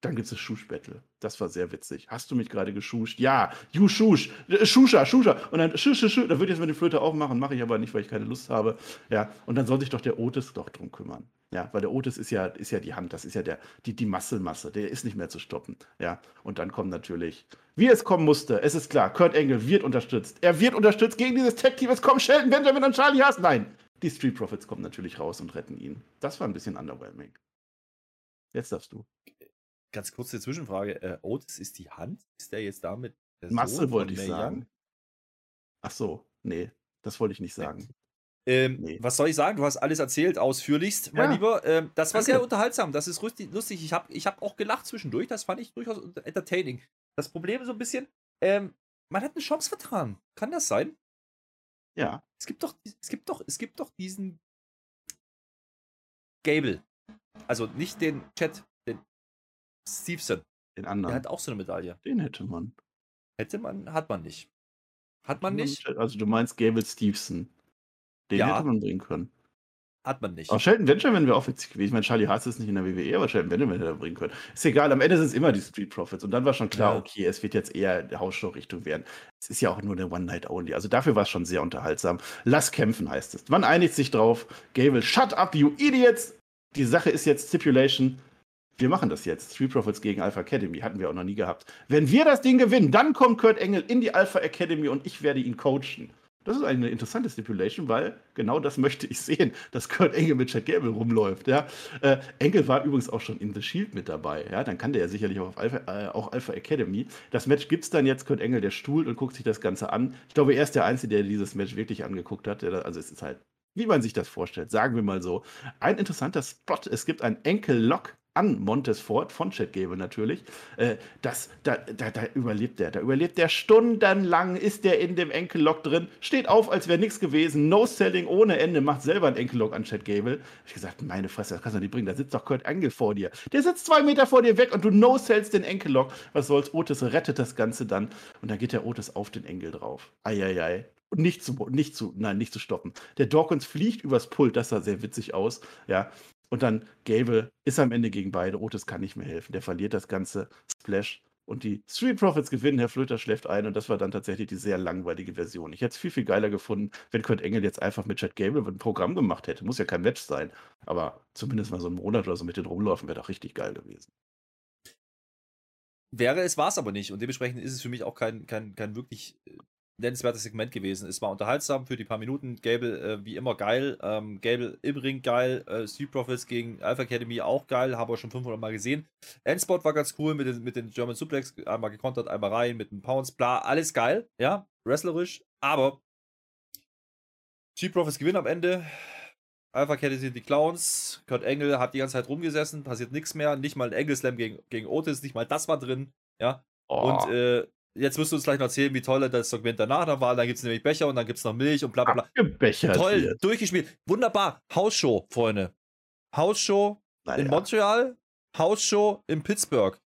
dann gibt's das Schusch-Battle. Das war sehr witzig. Hast du mich gerade geschuscht? Ja, you schusch, äh, Schuscha, Schuscha. Und dann schusch, schusch, schusch. Da würde ich jetzt mal die Flöte aufmachen, mache ich aber nicht, weil ich keine Lust habe. Ja, und dann soll sich doch der Otis doch drum kümmern. Ja, weil der Otis ist ja, ist ja die Hand, das ist ja der, die, die Muskelmasse, der ist nicht mehr zu stoppen. Ja, und dann kommt natürlich, wie es kommen musste, es ist klar, Kurt Engel wird unterstützt. Er wird unterstützt gegen dieses Tech-Team. Es kommen Shelton Benjamin und Charlie Haas. Nein, die Street Profits kommen natürlich raus und retten ihn. Das war ein bisschen underwhelming. Jetzt darfst du. Ganz kurze Zwischenfrage. Äh, Otis ist die Hand? Ist der jetzt damit? der Masse wollte ich Mae Young? sagen. Ach so, nee, das wollte ich nicht sagen. Ähm, Nee. Was soll ich sagen? Du hast alles erzählt, ausführlichst, mein Ja. Lieber. Ähm, das war Danke. sehr unterhaltsam. Das ist lustig. lustig. Ich habe ich hab auch gelacht zwischendurch. Das fand ich durchaus entertaining. Das Problem ist so ein bisschen, ähm, man hat eine Chance vertragen. Kann das sein? Ja. Es gibt doch, es gibt doch, es gibt doch diesen Gable. Also nicht den Chat, den Stevenson. Den Der anderen. hat auch so eine Medaille. Den hätte man. Hätte man, hat man nicht. Hat man nicht? Also du meinst Gable Stevenson. Den Ja. hätte man bringen können. Hat man nicht. Auch Shelton Benjamin wäre auch witzig gewesen. Ich meine, Charlie Haas ist nicht in der WWE, aber Shelton Benjamin hätte er bringen können. Ist egal, am Ende sind es immer die Street Profits. Und dann war schon klar, Ja. okay, es wird jetzt eher der Hausshow-Richtung werden. Es ist ja auch nur eine One-Night-Only. Also dafür war es schon sehr unterhaltsam. Lass kämpfen, heißt es. Man einigt sich drauf. Gable, shut up, you idiots! Die Sache ist jetzt Stipulation. Wir machen das jetzt. Street Profits gegen Alpha Academy. Hatten wir auch noch nie gehabt. Wenn wir das Ding gewinnen, dann kommt Kurt Engel in die Alpha Academy und ich werde ihn coachen. Das ist eine interessante Stipulation, weil genau das möchte ich sehen, dass Kurt Engel mit Chad Gable rumläuft. Ja. Äh, Engel war übrigens auch schon in The Shield mit dabei. Ja. Dann kann der ja sicherlich auch auf Alpha, äh, auch Alpha Academy. Das Match gibt es dann jetzt, Kurt Engel, der stuhlt und guckt sich das Ganze an. Ich glaube, er ist der Einzige, der dieses Match wirklich angeguckt hat. Da- also es ist halt, wie man sich das vorstellt, sagen wir mal so. Ein interessanter Spot, es gibt einen Enkel-Lock an Montes Ford, von Chad Gable natürlich. Äh, das, da, da, da überlebt der. Da überlebt der stundenlang, ist der in dem Enkellock drin, steht auf, als wäre nichts gewesen, No-Selling ohne Ende, macht selber einen Enkellock an Chad Gable. Ich gesagt, meine Fresse, das kannst du nicht bringen. Da sitzt doch Kurt Angle vor dir. Der sitzt zwei Meter vor dir weg und du No-Sellst den Enkellock. Was soll's? Otis rettet das Ganze dann und dann geht der Otis auf den Engel drauf. Eieiei. Nicht zu, nicht zu, nein, nicht zu stoppen. Der Dawkins fliegt übers Pult, das sah sehr witzig aus. Ja, und dann Gable ist am Ende gegen beide. Otis kann nicht mehr helfen. Der verliert das ganze Splash. Und die Street Profits gewinnen. Herr Flöter schläft ein. Und das war dann tatsächlich die sehr langweilige Version. Ich hätte es viel, viel geiler gefunden, wenn Kurt Engel jetzt einfach mit Chad Gable ein Programm gemacht hätte. Muss ja kein Match sein. Aber zumindest mal so einen Monat oder so mit den rumlaufen wäre doch richtig geil gewesen. Wäre es, war es aber nicht. Und dementsprechend ist es für mich auch kein, kein, kein wirklich äh, nennenswertes Segment gewesen. Es war unterhaltsam für die paar Minuten. Gable äh, wie immer geil. Ähm, Gable im Ring geil. Äh, Street Profits gegen Alpha Academy auch geil. Haben wir schon 500 Mal gesehen. Endspot war ganz cool mit den, mit den German Suplex. Einmal gekontert, einmal rein mit den Pounds. Bla, alles geil. Ja, wrestlerisch. Aber Street Profits gewinnen am Ende. Alpha Academy sind die Clowns. Kurt Engel hat die ganze Zeit rumgesessen. Passiert nichts mehr. Nicht mal ein Engel Slam gegen, gegen Otis. Nicht mal das war drin. Ja, Oh, und äh, jetzt wirst du uns gleich noch erzählen, wie toll das Segment danach da war. Dann gibt es nämlich Becher und dann gibt es noch Milch und bla bla bla. abgebechert Toll, wird. durchgespielt. Wunderbar. Hausshow, Freunde. Hausshow in Naja. Montreal, Hausshow in Pittsburgh.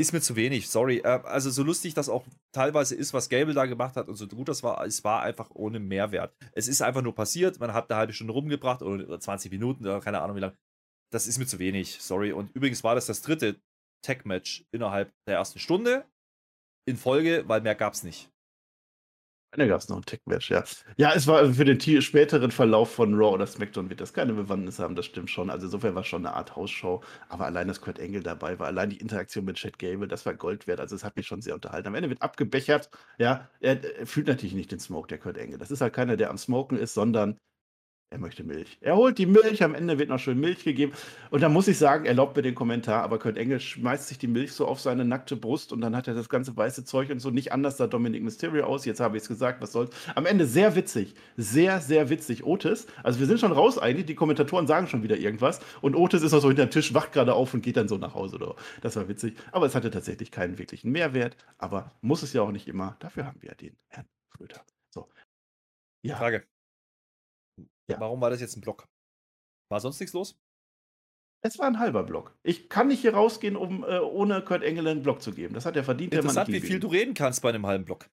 Ist mir zu wenig, sorry. Äh, Also so lustig das auch teilweise ist, was Gable da gemacht hat und so gut das war, es war einfach ohne Mehrwert. Es ist einfach nur passiert, man hat eine halbe Stunde rumgebracht oder 20 Minuten oder keine Ahnung wie lange. Das ist mir zu wenig, sorry. Und übrigens war das das dritte Tech-Match innerhalb der ersten Stunde in Folge, weil mehr gab es nicht. Da gab es noch ein Tech-Match, ja. Ja, es war für den späteren Verlauf von Raw oder SmackDown wird das keine Bewandtnis haben, das stimmt schon. Also insofern war es schon eine Art Hausshow. Aber allein, dass Kurt Engel dabei war, allein die Interaktion mit Chad Gable, das war Gold wert. Also es hat mich schon sehr unterhalten. Am Ende wird abgebechert. Ja, er, er fühlt natürlich nicht den Smoke, der Kurt Engel. Das ist halt keiner, der am Smoken ist, sondern er möchte Milch. Er holt die Milch, am Ende wird noch schön Milch gegeben. Und da muss ich sagen, erlaubt mir den Kommentar, aber Kurt Engel schmeißt sich die Milch so auf seine nackte Brust und dann hat er das ganze weiße Zeug und so. Nicht anders sah Dominic Mysterio aus. Jetzt habe ich es gesagt, was soll's. Am Ende sehr witzig. Sehr, sehr witzig. Otis, also wir sind schon raus eigentlich, die Kommentatoren sagen schon wieder irgendwas. Und Otis ist noch so hinterm Tisch, wacht gerade auf und geht dann so nach Hause. Oder? Das war witzig. Aber es hatte tatsächlich keinen wirklichen Mehrwert. Aber muss es ja auch nicht immer. Dafür haben wir ja den Herrn Schröder. So. Ja. Frage. Ja. Warum war das jetzt ein Block? War sonst nichts los? Es war ein halber Block. Ich kann nicht hier rausgehen, um äh, ohne Kurt Engel einen Block zu geben. Das hat er verdient. Interessant, wie viel du reden kannst bei einem halben Block.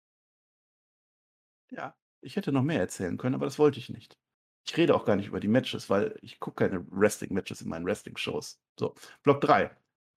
Ja, ich hätte noch mehr erzählen können, aber das wollte ich nicht. Ich rede auch gar nicht über die Matches, weil ich gucke keine Wrestling-Matches in meinen Wrestling-Shows. So, Block 3.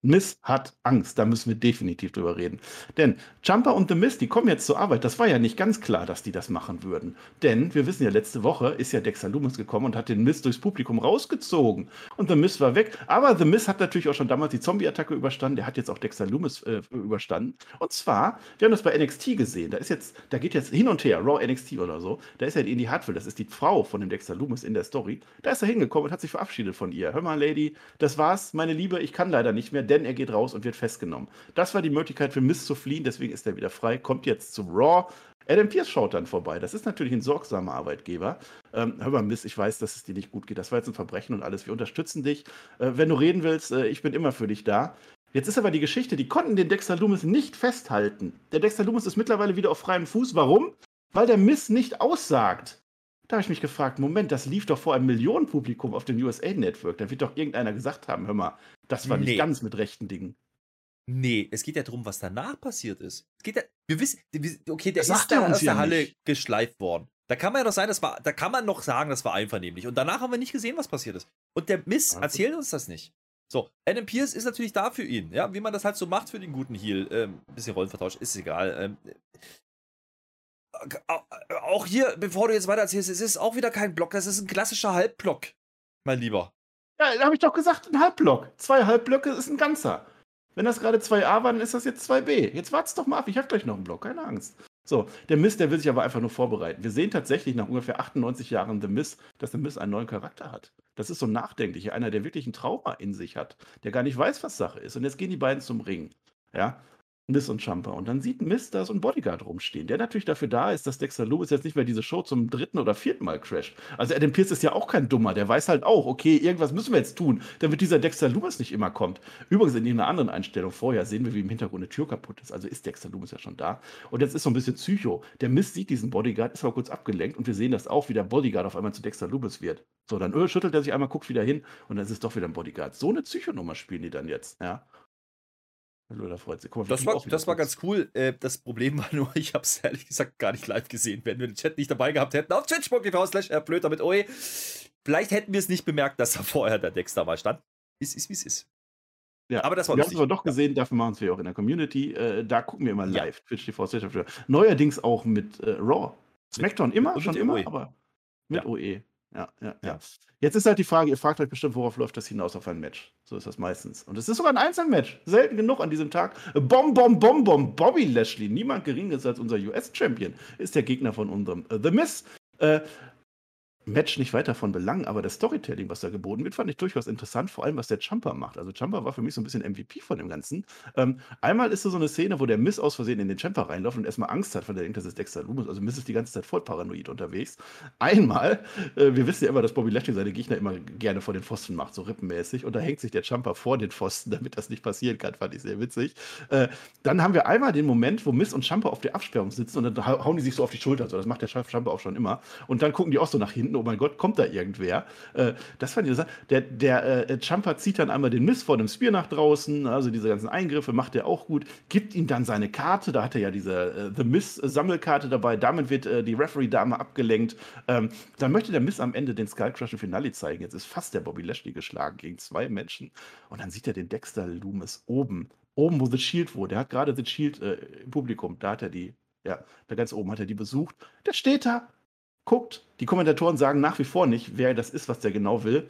Miss hat Angst, da müssen wir definitiv drüber reden. Denn Jumper und The Miss, die kommen jetzt zur Arbeit. Das war ja nicht ganz klar, dass die das machen würden. Denn wir wissen ja, letzte Woche ist ja Dexter Loomis gekommen und hat den Miss durchs Publikum rausgezogen. Und The Miss war weg. Aber The Miss hat natürlich auch schon damals die Zombie-Attacke überstanden. Der hat jetzt auch Dexter Loomis äh, überstanden. Und zwar, wir haben das bei NXT gesehen. Da ist jetzt, da geht jetzt hin und her, Raw NXT oder so. Da ist ja die Hartwell, das ist die Frau von dem Dexter Loomis in der Story. Da ist er hingekommen und hat sich verabschiedet von ihr. Hör mal, Lady, das war's, meine Liebe, ich kann leider nicht mehr, denn er geht raus und wird festgenommen. Das war die Möglichkeit für Miss zu fliehen, deswegen ist er wieder frei, kommt jetzt zu Raw. Adam Pierce schaut dann vorbei. Das ist natürlich ein sorgsamer Arbeitgeber. Ähm, hör mal, Miss, ich weiß, dass es dir nicht gut geht. Das war jetzt ein Verbrechen und alles. Wir unterstützen dich. Äh, wenn du reden willst, äh, ich bin immer für dich da. Jetzt ist aber die Geschichte, die konnten den Dexter Loomis nicht festhalten. Der Dexter Loomis ist mittlerweile wieder auf freiem Fuß. Warum? Weil der Miss nicht aussagt. Da habe ich mich gefragt, Moment, das lief doch vor einem Millionenpublikum auf dem USA Network. Da wird doch irgendeiner gesagt haben, hör mal, das war nicht Nee. ganz mit rechten Dingen. Nee, es geht ja darum, was danach passiert ist. Es geht ja, wir wissen, okay, der Das ist da aus der Halle nicht. geschleift worden. Da kann man ja doch sein, das war, da kann man noch sagen, das war einvernehmlich. Und danach haben wir nicht gesehen, was passiert ist. Und der Miss erzählt uns das nicht. So, Adam Pierce ist natürlich da für ihn, ja, wie man das halt so macht für den guten Heal. Ähm, bisschen Rollenvertausch, ist egal. Ähm, äh, auch hier, bevor du jetzt weiter erzählst, es ist auch wieder kein Block, das ist ein klassischer Halbblock, mein Lieber. Ja, da habe ich doch gesagt, ein Halbblock. Zwei Halbblöcke ist ein ganzer. Wenn das gerade 2a waren, ist das jetzt 2b. Jetzt wart's doch mal ab, ich habe gleich noch einen Block, keine Angst. So, der Mist, der will sich aber einfach nur vorbereiten. Wir sehen tatsächlich nach ungefähr 98 Jahren The Mist, dass The Mist einen neuen Charakter hat. Das ist so ein nachdenklicher, einer, der wirklich ein Trauma in sich hat, der gar nicht weiß, was Sache ist. Und jetzt gehen die beiden zum Ring. Ja, Miss und Champa. Und dann sieht Miss da so ein Bodyguard rumstehen, der natürlich dafür da ist, dass Dexter Loomis jetzt nicht mehr diese Show zum dritten oder vierten Mal crasht. Also Adam Pierce ist ja auch kein Dummer, der weiß halt auch, okay, irgendwas müssen wir jetzt tun, damit dieser Dexter Loomis nicht immer kommt. Übrigens in einer anderen Einstellung vorher sehen wir, wie im Hintergrund eine Tür kaputt ist. Also ist Dexter Loomis ja schon da. Und jetzt ist so ein bisschen Psycho. Der Miss sieht diesen Bodyguard, ist aber kurz abgelenkt und wir sehen das auch, wie der Bodyguard auf einmal zu Dexter Loomis wird. So, dann öh, schüttelt er sich einmal, guckt wieder hin und dann ist es doch wieder ein Bodyguard. So eine Psychonummer spielen die dann jetzt, ja. Hallo, da freut sich. Guck mal, Das war, das war ganz cool. Äh, das Problem war nur, ich habe es ehrlich gesagt gar nicht live gesehen. Wenn wir den Chat nicht dabei gehabt hätten, auf twitch.tv slash äh, blöd damit oe. Vielleicht hätten wir es nicht bemerkt, dass da vorher der Dexter mal stand. Ist, ist wie es ist. Ja, Aber das war wir haben es aber doch gesehen, dafür machen es wir auch in der Community. Äh, da gucken wir immer Ja. live. Twitch TV für- Neuerdings auch mit äh, Raw. Smackdown immer, mit schon dem immer, OE. aber mit Ja. OE. Ja, ja, ja. Jetzt ist halt die Frage, ihr fragt euch bestimmt, worauf läuft das hinaus auf ein Match? So ist das meistens. Und es ist sogar ein Einzelmatch. Selten genug an diesem Tag. Bom, bom, bom, bom. Bobby Lashley, niemand geringeres als unser US-Champion, ist der Gegner von unserem äh, The Miz. Äh, Match nicht weiter von Belang, aber das Storytelling, was da geboten wird, fand ich durchaus interessant, vor allem was der Jumper macht. Also Jumper war für mich so ein bisschen MVP von dem Ganzen. Ähm, einmal ist da so eine Szene, wo der Miss aus Versehen in den Jumper reinläuft und erstmal Angst hat, weil er denkt, das ist Dexter Loomis. Also Miss ist die ganze Zeit voll paranoid unterwegs. Einmal, äh, wir wissen ja immer, dass Bobby Lashley seine Gegner immer gerne vor den Pfosten macht, so rippenmäßig. Und da hängt sich der Jumper vor den Pfosten, damit das nicht passieren kann, fand ich sehr witzig. Äh, dann haben wir einmal den Moment, wo Miss und Jumper auf der Absperrung sitzen und dann hau- hauen die sich so auf die Schulter. So, das macht der Jumper auch schon immer. Und dann gucken die auch so nach hinten, oh mein Gott, kommt da irgendwer? Äh, das fand ich interessant. Der, der äh, Jumper zieht dann einmal den Miss vor dem Spear nach draußen, also diese ganzen Eingriffe macht er auch gut, gibt ihm dann seine Karte, da hat er ja diese äh, The Miss Sammelkarte dabei, damit wird äh, die Referee-Dame abgelenkt. Ähm, dann möchte der Miss am Ende den Skull Crush im Finale zeigen. Jetzt ist fast der Bobby Lashley geschlagen gegen zwei Menschen und dann sieht er den Dexter Loomis oben, oben wo The Shield wurde. Der hat gerade The Shield äh, im Publikum, da hat er die, ja, da ganz oben hat er die besucht. Der steht da, guckt. Die Kommentatoren sagen nach wie vor nicht, wer das ist, was der genau will.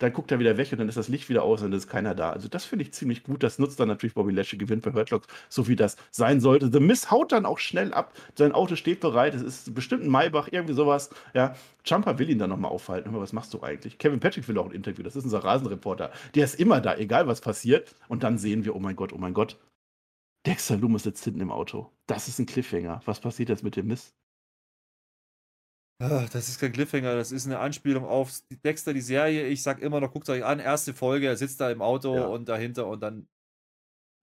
Dann guckt er wieder weg und dann ist das Licht wieder aus und dann ist keiner da. Also das finde ich ziemlich gut. Das nutzt dann natürlich Bobby Lashley, gewinnt bei Hurtlock, so wie das sein sollte. The Miss haut dann auch schnell ab. Sein Auto steht bereit. Es ist bestimmt ein Maybach, irgendwie sowas. Ja, Jumper will ihn dann nochmal aufhalten. Mal, was machst du eigentlich? Kevin Patrick will auch ein Interview. Das ist unser Rasenreporter. Der ist immer da, egal was passiert. Und dann sehen wir, oh mein Gott, oh mein Gott. Dexter Loomis sitzt hinten im Auto. Das ist ein Cliffhanger. Was passiert jetzt mit dem Miss? Ah, Das ist kein Cliffhanger, das ist eine Anspielung auf Dexter, die Serie. Ich sag immer noch, guckt euch an, erste Folge, er sitzt da im Auto Ja. und dahinter und dann.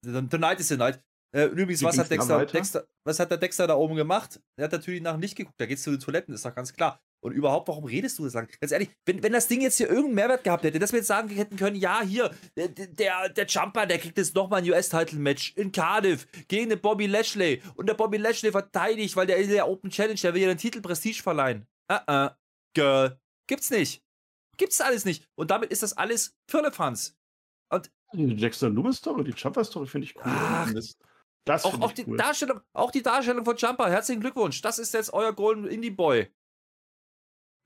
dann Tonight is the night. Äh, übrigens, was hat, Dexter? Dexter, was hat der Dexter da oben gemacht? Er hat natürlich nach nicht geguckt, da geht's zu den Toiletten, ist doch ganz klar. Und überhaupt, warum redest du das lang? Ganz ehrlich, wenn, wenn das Ding jetzt hier irgendeinen Mehrwert gehabt hätte, dass wir jetzt sagen hätten können, ja, hier, der, der, der Jumper, der kriegt jetzt nochmal ein US-Title-Match in Cardiff gegen den Bobby Lashley. Und der Bobby Lashley verteidigt, weil der ist ja Open Challenge, der will ja den Titel Prestige verleihen. Ah, ah, Girl. Gibt's nicht. Gibt's alles nicht. Und damit ist das alles Firlefanz. Die Dexter Loomis Story, die Jumper Story finde ich cool. Ach. das das Auch, auch, die cool. Darstellung, auch die Darstellung von Jumper. Herzlichen Glückwunsch. Das ist jetzt euer Golden Indie Boy.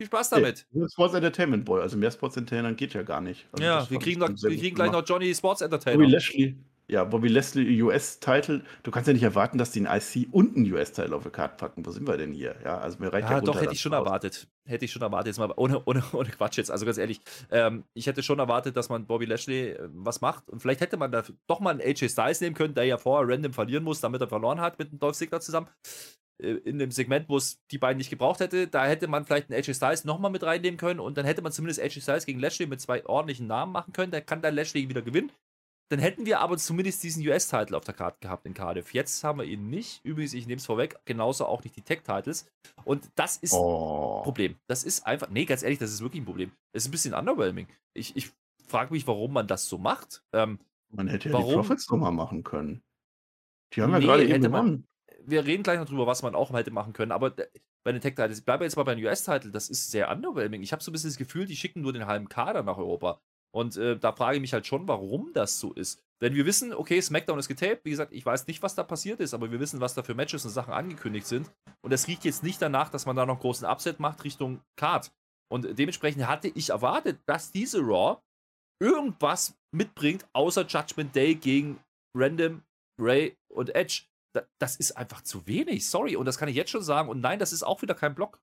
Viel Spaß damit. Nee, Sports Entertainment Boy, also mehr Sports Entertainment geht ja gar nicht. Also ja, wir kriegen, noch, wir kriegen gleich noch Johnny Sports Entertainer. Bobby Lashley, ja, Bobby Lashley US-Title. Du kannst ja nicht erwarten, dass die einen IC und einen US-Title auf die Karte packen. Wo sind wir denn hier? Ja, also mir reicht Ja, ja doch, hätte ich schon raus. erwartet. Hätte ich schon erwartet, jetzt mal ohne, ohne, ohne Quatsch jetzt. Also ganz ehrlich, ähm, ich hätte schon erwartet, dass man Bobby Lashley äh, was macht. Und vielleicht hätte man da doch mal einen AJ Styles nehmen können, der ja vorher random verlieren muss, damit er verloren hat mit dem Dolph Ziggler zusammen. Äh, In dem Segment, wo es die beiden nicht gebraucht hätte, da hätte man vielleicht einen AJ Styles nochmal mit reinnehmen können und dann hätte man zumindest AJ Styles gegen Lashley mit zwei ordentlichen Namen machen können. Da kann dann Lashley wieder gewinnen. dann hätten wir aber zumindest diesen US-Title auf der Karte gehabt in Cardiff. Jetzt haben wir ihn nicht. Übrigens, ich nehme es vorweg, genauso auch nicht die Tech-Titles. Und das ist Oh. ein Problem. Das ist einfach, nee, ganz ehrlich, das ist wirklich ein Problem. Es ist ein bisschen underwhelming. Ich, ich frage mich, warum man das so macht. Ähm, Man hätte ja Warum? die Profits nochmal machen können. Die haben ja Nee, gerade eben gewonnen. Wir reden gleich noch drüber, was man auch hätte machen können, aber d- bei den Tech-Titles, ich bleibe jetzt mal bei den US-Titel, das ist sehr underwhelming. Ich habe so ein bisschen das Gefühl, die schicken nur den halben Kader nach Europa. Und äh, da frage ich mich halt schon, warum das so ist. Denn wir wissen, okay, SmackDown ist getaped. Wie gesagt, ich weiß nicht, was da passiert ist, aber wir wissen, was da für Matches und Sachen angekündigt sind. Und es riecht jetzt nicht danach, dass man da noch großen Upset macht Richtung Card. Und dementsprechend hatte ich erwartet, dass diese Raw irgendwas mitbringt, außer Judgment Day gegen Random, Ray und Edge. Da, das ist einfach zu wenig, sorry. Und das kann ich jetzt schon sagen. Und nein, das ist auch wieder kein Block.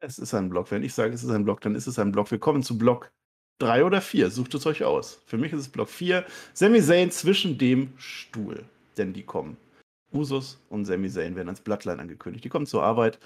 Es ist ein Block. Wenn ich sage, es ist ein Block, dann ist es ein Block. Wir kommen zu Block 3 oder 4. Sucht es euch aus. Für mich ist es Block 4. Sami Zayn zwischen dem Stuhl. Denn die kommen. Usus und Sami Zayn werden als Bloodline angekündigt. Die kommen zur Arbeit.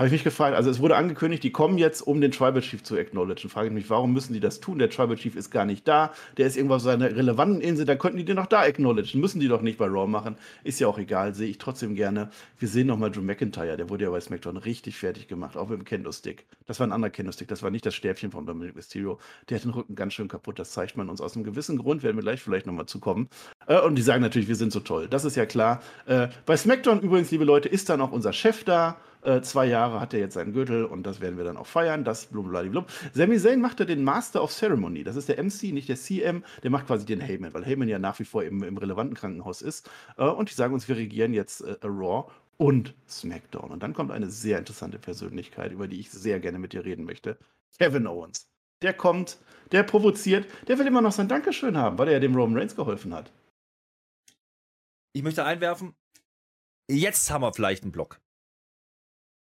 Habe ich mich gefragt, also es wurde angekündigt, die kommen jetzt, um den Tribal Chief zu acknowledgen. Frage ich mich, warum müssen die das tun? Der Tribal Chief ist gar nicht da. Der ist irgendwo auf seiner relevanten Insel. Da könnten die den doch da acknowledgen. Müssen die doch nicht bei Raw machen. Ist ja auch egal, sehe ich trotzdem gerne. Wir sehen nochmal Drew McIntyre. Der wurde ja bei SmackDown richtig fertig gemacht, auch mit dem Kendo-Stick. Das war ein anderer Kendo-Stick. Das war nicht das Stäbchen von Dominic Mysterio. Der hat den Rücken ganz schön kaputt. Das zeigt man uns aus einem gewissen Grund. Werden wir gleich vielleicht nochmal zukommen. Äh, und die sagen natürlich, wir sind so toll. Das ist ja klar. Äh, bei SmackDown übrigens, liebe Leute, ist dann auch unser Chef da. Äh, zwei Jahre hat er jetzt seinen Gürtel und das werden wir dann auch feiern. Das blub. Sami Zayn machte den Master of Ceremony. Das ist der MC, nicht der CM. Der macht quasi den Heyman, weil Heyman ja nach wie vor im, im relevanten Krankenhaus ist. Äh, und die sagen uns, wir regieren jetzt äh, Raw und SmackDown. Und dann kommt eine sehr interessante Persönlichkeit, über die ich sehr gerne mit dir reden möchte. Kevin Owens. Der kommt, der provoziert, der will immer noch sein Dankeschön haben, weil er ja dem Roman Reigns geholfen hat. Ich möchte einwerfen, jetzt haben wir vielleicht einen Block.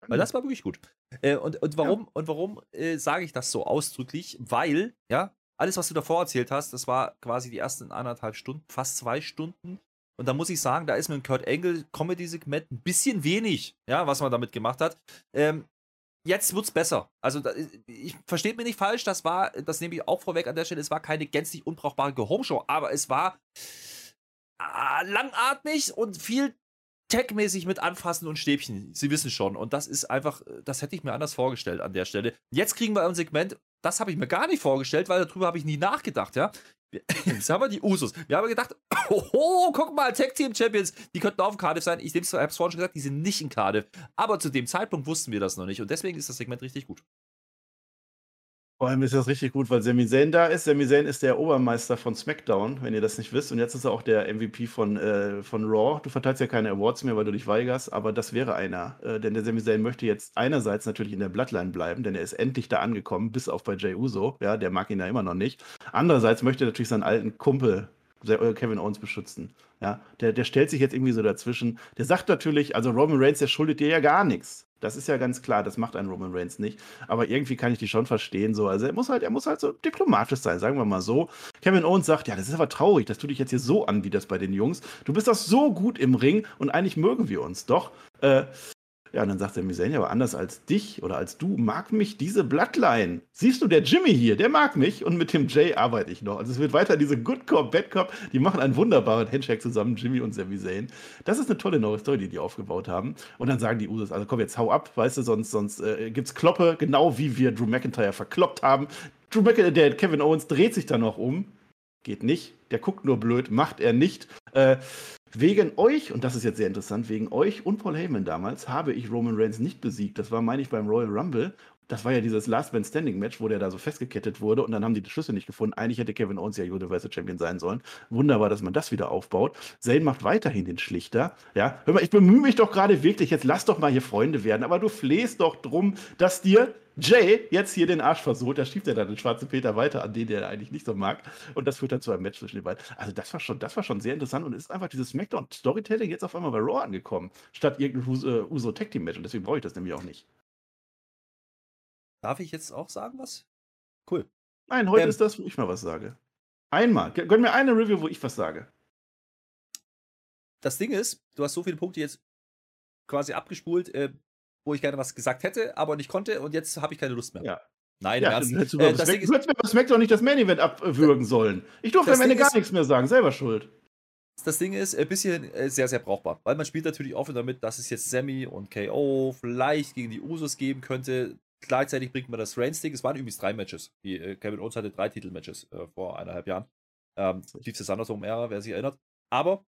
Weil das war wirklich gut. Äh, und, und warum, und warum äh, sage ich das so ausdrücklich? Weil, ja, alles, was du davor erzählt hast, das war quasi die ersten anderthalb Stunden, fast zwei Stunden. Und da muss ich sagen, da ist mit dem Kurt Angle Comedy-Segment ein bisschen wenig, ja, was man damit gemacht hat. Ähm, jetzt wird's besser. Also, da, ich versteht mir nicht falsch, das war, das nehme ich auch vorweg an der Stelle, es war keine gänzlich unbrauchbare Go-Home-Show, aber es war ah, langatmig und viel tech-mäßig mit Anfassen und Stäbchen. Sie wissen schon. Und das ist einfach, das hätte ich mir anders vorgestellt an der Stelle. Jetzt kriegen wir ein Segment, das habe ich mir gar nicht vorgestellt, weil darüber habe ich nie nachgedacht, ja. Jetzt haben wir die Usos. Wir haben gedacht, oh, guck mal, Tag Team Champions, die könnten auf Cardiff sein. Ich habe es vorhin schon gesagt, die sind nicht in Cardiff. Aber zu dem Zeitpunkt wussten wir das noch nicht. Und deswegen ist das Segment richtig gut. Vor allem ist das richtig gut, weil Sami Zayn da ist. Sami Zayn ist der Obermeister von SmackDown, wenn ihr das nicht wisst. Und jetzt ist er auch der MVP von, äh, von Raw. Du verteilst ja keine Awards mehr, weil du dich weigerst, aber das wäre einer. Äh, denn der Sami Zayn möchte jetzt einerseits natürlich in der Bloodline bleiben, denn er ist endlich da angekommen, bis auf bei Jey Uso. Ja, der mag ihn ja immer noch nicht. Andererseits möchte er natürlich seinen alten Kumpel Kevin Owens beschützen. Ja, der, der stellt sich jetzt irgendwie so dazwischen. Der sagt natürlich, also Roman Reigns, der schuldet dir ja gar nichts. Das ist ja ganz klar, das macht ein Roman Reigns nicht. Aber irgendwie kann ich die schon verstehen. So. Also er muss halt, er muss halt so diplomatisch sein, sagen wir mal so. Kevin Owens sagt, ja, das ist aber traurig, dass du dich jetzt hier so anbietest bei den Jungs. Du bist doch so gut im Ring und eigentlich mögen wir uns doch. Äh, ja, und dann sagt der ja, aber anders als dich oder als du mag mich diese Bloodline. Siehst du, der Jimmy hier, der mag mich und mit dem Jay arbeite ich noch. Also es wird weiter diese Good Cop, Bad Cop, die machen einen wunderbaren Handshake zusammen, Jimmy und Sami Zayn. Das ist eine tolle neue Story, die die aufgebaut haben. Und dann sagen die Usos, also komm, jetzt hau ab, weißt du, sonst, sonst äh, gibt's Kloppe, genau wie wir Drew McIntyre verkloppt haben. Drew McIntyre, der Kevin Owens dreht sich dann noch um. Geht nicht. Der guckt nur blöd, macht er nicht. Äh, Wegen euch, und das ist jetzt sehr interessant, wegen euch und Paul Heyman damals habe ich Roman Reigns nicht besiegt. Das war, meine ich, beim Royal Rumble. Das war ja dieses Last Man Standing Match, wo der da so festgekettet wurde und dann haben die die Schlüssel nicht gefunden. Eigentlich hätte Kevin Owens ja Universal Champion sein sollen. Wunderbar, dass man das wieder aufbaut. Zayn macht weiterhin den Schlichter. Ja, hör mal, ich bemühe mich doch gerade wirklich, jetzt lass doch mal hier Freunde werden, aber du flehst doch drum, dass dir Jay jetzt hier den Arsch versucht, da schiebt er dann den schwarzen Peter weiter an den, der er eigentlich nicht so mag. Und das führt dann zu einem Match zwischen den beiden. Also, das war schon, das war schon sehr interessant und ist einfach dieses Smackdown-Storytelling jetzt auf einmal bei Raw angekommen, statt irgendein Uso, Uso Tag Team Match. Und deswegen brauche ich das nämlich auch nicht. Darf ich jetzt auch sagen was? Cool. Nein, heute Ähm. ist das, wo ich mal was sage. Einmal. Gönn mir eine Review, wo ich was sage. Das Ding ist, du hast so viele Punkte jetzt quasi abgespult, äh, wo ich gerne was gesagt hätte, aber nicht konnte und jetzt habe ich keine Lust mehr. Ja. Nein, Ja, im Ernst. Äh, äh, das du hättest mir bei SmackDown nicht das Main Event abwürgen sollen. Ich durfte am Ende gar nichts mehr sagen. Selber schuld. das Ding ist ein bisschen äh, sehr, sehr brauchbar. Weil man spielt natürlich offen damit, dass es jetzt Sammy und KO vielleicht gegen die Usos geben könnte. Gleichzeitig bringt man das Reigns-Ding. Es waren übrigens drei Matches. Die, äh, Kevin Owens hatte drei Titelmatches äh, vor eineinhalb Jahren. Ähm, tiefste Thunderdome-Ära, wer sich erinnert. Aber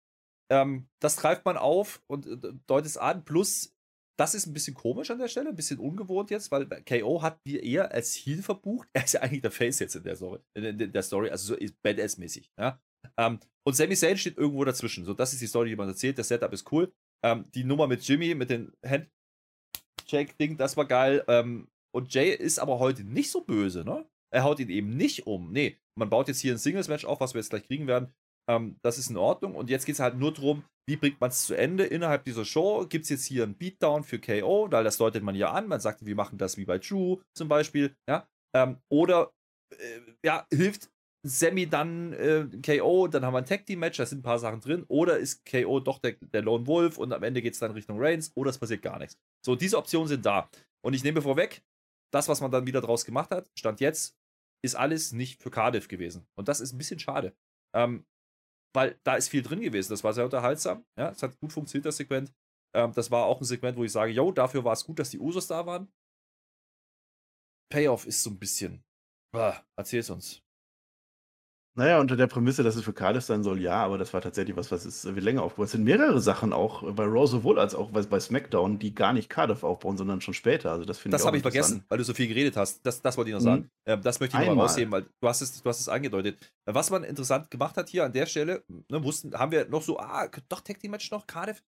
ähm, das greift man auf und äh, deutet es an. Plus, das ist ein bisschen komisch an der Stelle, ein bisschen ungewohnt jetzt, weil KO hat wir eher als Heel verbucht. Er ist ja eigentlich der Face jetzt in der Story, in der Story also so ist Badass-mäßig. Ja? Ähm, und Sami Zayn steht irgendwo dazwischen. So, das ist die Story, die man erzählt. Das Setup ist cool. Ähm, die Nummer mit Jimmy, mit den Handshake-Ding, das war geil. Ähm, und Jay ist aber heute nicht so böse, ne? Er haut ihn eben nicht um. Nee, man baut jetzt hier ein Singles-Match auf, was wir jetzt gleich kriegen werden. Ähm, das ist in Ordnung. Und jetzt geht es halt nur darum, wie bringt man es zu Ende innerhalb dieser Show? Gibt es jetzt hier einen Beatdown für KO? Weil das deutet man ja an. Man sagt, wir machen das wie bei Drew zum Beispiel. Ja? Ähm, oder äh, ja, hilft Sammy dann äh, KO, dann haben wir ein Tag Team Match, da sind ein paar Sachen drin. Oder ist KO doch der, der Lone Wolf und am Ende geht es dann Richtung Reigns oder es passiert gar nichts. So, diese Optionen sind da. Und ich nehme vorweg, das, was man dann wieder draus gemacht hat, stand jetzt, ist alles nicht für Cardiff gewesen. Und das ist ein bisschen schade. Ähm, weil da ist viel drin gewesen. Das war sehr unterhaltsam. Ja, es hat gut funktioniert, das Segment. Ähm, das war auch ein Segment, wo ich sage, yo, dafür war es gut, dass die Usos da waren. Payoff ist so ein bisschen. Ah, erzähl's uns. Naja, unter der Prämisse, dass es für Cardiff sein soll, ja, aber das war tatsächlich was, was ist, wird länger aufgebaut. Es sind mehrere Sachen auch bei Raw sowohl als auch bei, SmackDown, die gar nicht Cardiff aufbauen, sondern schon später. Also das finde ich Das habe ich vergessen, weil du so viel geredet hast. Das, das wollte ich noch Mhm. sagen. Ähm, das möchte ich noch mal Einmal. rausheben, weil du hast, es, du hast es angedeutet. Was man interessant gemacht hat hier an der Stelle, ne, wussten, haben wir noch so, ah, doch Tag Team Match noch, Cardiff.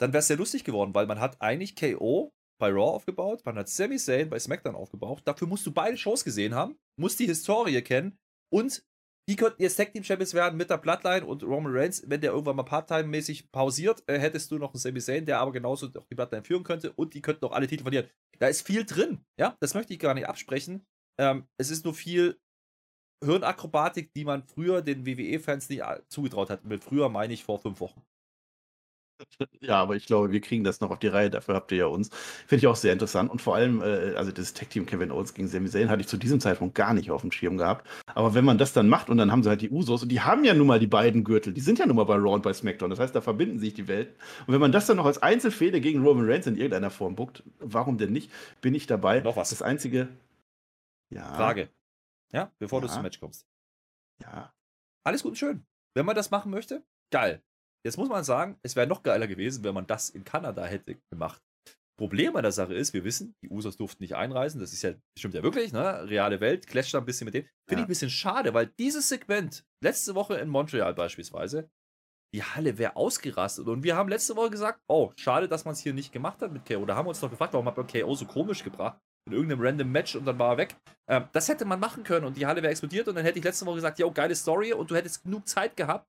Dann wäre es sehr lustig geworden, weil man hat eigentlich KO bei Raw aufgebaut, man hat Sami Zayn bei SmackDown aufgebaut. Dafür musst du beide Shows gesehen haben, musst die Historie kennen und die könnten jetzt Tag Team Champions werden mit der Bloodline und Roman Reigns, wenn der irgendwann mal Part-Time-mäßig pausiert, äh, hättest du noch einen Sami Zayn, der aber genauso auch die Bloodline führen könnte und die könnten auch alle Titel verlieren. Da ist viel drin, ja, das möchte ich gar nicht absprechen. Ähm, es ist nur viel Hirnakrobatik, die man früher den WWE-Fans nicht zugetraut hat. Mit früher meine ich vor fünf Wochen. Ja, aber ich glaube, wir kriegen das noch auf die Reihe. Dafür habt ihr ja uns. Finde ich auch sehr interessant. Und vor allem, äh, also das Tag-Team Kevin Owens gegen Sami Zayn hatte ich zu diesem Zeitpunkt gar nicht auf dem Schirm gehabt. Aber wenn man das dann macht und dann haben sie halt die Usos und die haben ja nun mal die beiden Gürtel. Die sind ja nun mal bei Raw und bei SmackDown. Das heißt, da verbinden sich die Welten. Und wenn man das dann noch als Einzelfehde gegen Roman Reigns in irgendeiner Form buckt, warum denn nicht? Bin ich dabei. Noch was. Das einzige. Ja. Frage. Ja, bevor du Ja. zum Match kommst. Ja. Alles gut und schön. Wenn man das machen möchte, geil. Jetzt muss man sagen, es wäre noch geiler gewesen, wenn man das in Kanada hätte gemacht. Problem an der Sache ist, wir wissen, die Usos durften nicht einreisen. Das ist ja, stimmt ja wirklich, ne? Reale Welt, clasht da ein bisschen mit dem. Finde Ja. ich ein bisschen schade, weil dieses Segment, letzte Woche in Montreal beispielsweise, die Halle wäre ausgerastet. Und wir haben letzte Woche gesagt, oh, schade, dass man es hier nicht gemacht hat mit KO. Da haben wir uns noch gefragt, warum hat man KO so komisch gebracht? In irgendeinem random Match und dann war er weg. Ähm, das hätte man machen können und die Halle wäre explodiert und dann hätte ich letzte Woche gesagt, yo, geile Story und du hättest genug Zeit gehabt,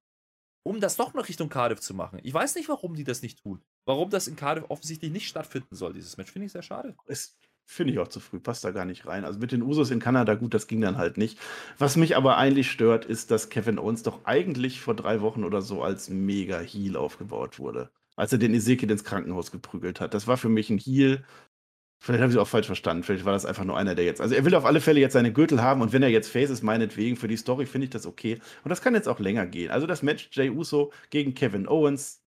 um das doch noch Richtung Cardiff zu machen. Ich weiß nicht, warum die das nicht tun. Warum das in Cardiff offensichtlich nicht stattfinden soll, dieses Match. Finde ich sehr schade. Ist, finde ich auch zu früh, passt da gar nicht rein. Also mit den Usos in Kanada, gut, das ging dann halt nicht. Was mich aber eigentlich stört, ist, dass Kevin Owens doch eigentlich vor drei Wochen oder so als mega Heel aufgebaut wurde. Als er den Ezekiel ins Krankenhaus geprügelt hat. Das war für mich ein Heel. Vielleicht habe ich es auch falsch verstanden. Vielleicht war das einfach nur einer, der jetzt. Also er will auf alle Fälle jetzt seine Gürtel haben und wenn er jetzt Face ist, meinetwegen, für die Story finde ich das okay. Und das kann jetzt auch länger gehen. Also das Match Jay Uso gegen Kevin Owens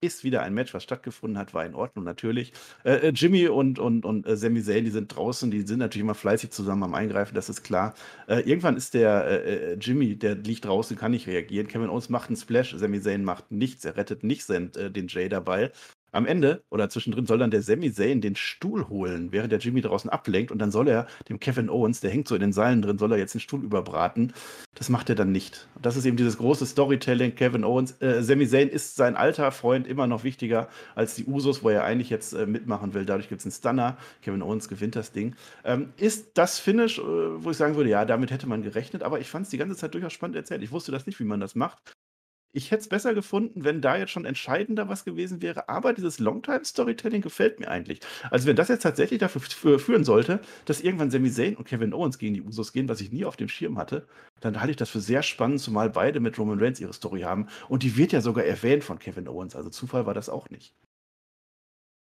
ist wieder ein Match, was stattgefunden hat, war in Ordnung natürlich. Äh, äh, Jimmy und, und, und äh, Sami Zayn, die sind draußen, die sind natürlich immer fleißig zusammen am Eingreifen, das ist klar. Äh, irgendwann ist der äh, äh, Jimmy, der liegt draußen, kann nicht reagieren. Kevin Owens macht einen Splash, Sami Zayn macht nichts, er rettet nicht den Jay dabei. Am Ende oder zwischendrin soll dann der Sami Zayn den Stuhl holen, während der Jimmy draußen ablenkt und dann soll er dem Kevin Owens, der hängt so in den Seilen drin, soll er jetzt den Stuhl überbraten. Das macht er dann nicht. Das ist eben dieses große Storytelling. Kevin Owens, äh, Sami Zayn ist sein alter Freund immer noch wichtiger als die Usos, wo er eigentlich jetzt äh, mitmachen will. Dadurch gibt es einen Stunner. Kevin Owens gewinnt das Ding. Ähm, ist das Finish, äh, wo ich sagen würde, ja, damit hätte man gerechnet, aber ich fand es die ganze Zeit durchaus spannend erzählt. Ich wusste das nicht, wie man das macht. Ich hätte es besser gefunden, wenn da jetzt schon entscheidender was gewesen wäre, aber dieses Longtime-Storytelling gefällt mir eigentlich. Also wenn das jetzt tatsächlich dafür für, führen sollte, dass irgendwann Sami Zayn und Kevin Owens gegen die Usos gehen, was ich nie auf dem Schirm hatte, dann halte ich das für sehr spannend, zumal beide mit Roman Reigns ihre Story haben. Und die wird ja sogar erwähnt von Kevin Owens, also Zufall war das auch nicht.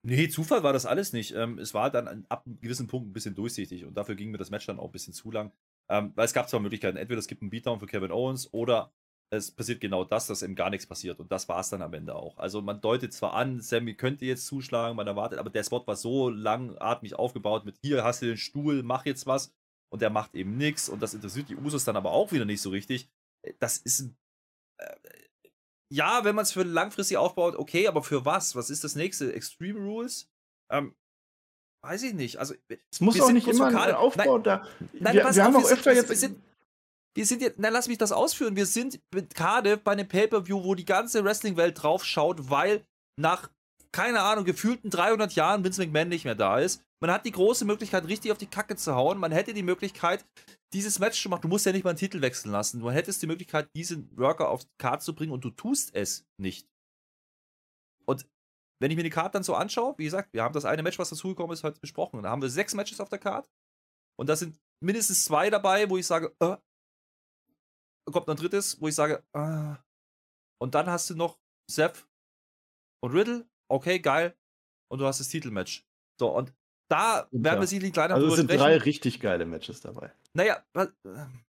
Nee, Zufall war das alles nicht. Ähm, es war dann an, ab einem gewissen Punkt ein bisschen durchsichtig und dafür ging mir das Match dann auch ein bisschen zu lang. Ähm, weil es gab zwei Möglichkeiten. Entweder es gibt einen Beatdown für Kevin Owens oder es passiert genau das, dass eben gar nichts passiert. Und das war es dann am Ende auch. Also man deutet zwar an, Sammy könnte jetzt zuschlagen, man erwartet, aber der Spot war so langatmig aufgebaut mit hier hast du den Stuhl, mach jetzt was. Und der macht eben nichts. Und das interessiert die Usos dann aber auch wieder nicht so richtig. Das ist. Äh, ja, wenn man es für langfristig aufbaut, okay, aber für was? Was ist das nächste? Extreme Rules? Ähm, weiß ich nicht. Also, es muss auch nicht immer ein Aufbau nein, da. Nein, wir, wir haben auch öfter jetzt. Wir sind, wir sind jetzt, na lass mich das ausführen. Wir sind gerade bei einem Pay-Per-View, wo die ganze Wrestling-Welt drauf schaut, weil nach, keine Ahnung, gefühlten 300 Jahren Vince McMahon nicht mehr da ist. Man hat die große Möglichkeit, richtig auf die Kacke zu hauen. Man hätte die Möglichkeit, dieses Match zu machen. Du musst ja nicht mal einen Titel wechseln lassen. Du hättest die Möglichkeit, diesen Worker auf die Karte zu bringen und du tust es nicht. Und wenn ich mir die Karte dann so anschaue, wie gesagt, wir haben das eine Match, was dazugekommen ist, heute besprochen. Da haben wir sechs Matches auf der Karte. Und da sind mindestens zwei dabei, wo ich sage, äh, kommt noch ein drittes, wo ich sage, äh. Und dann hast du noch Seth und Riddle. Okay, geil. Und du hast das Titelmatch. So, und da werden wir sicherlich kleiner Also es sind drei richtig geile Matches dabei. Naja, ähm,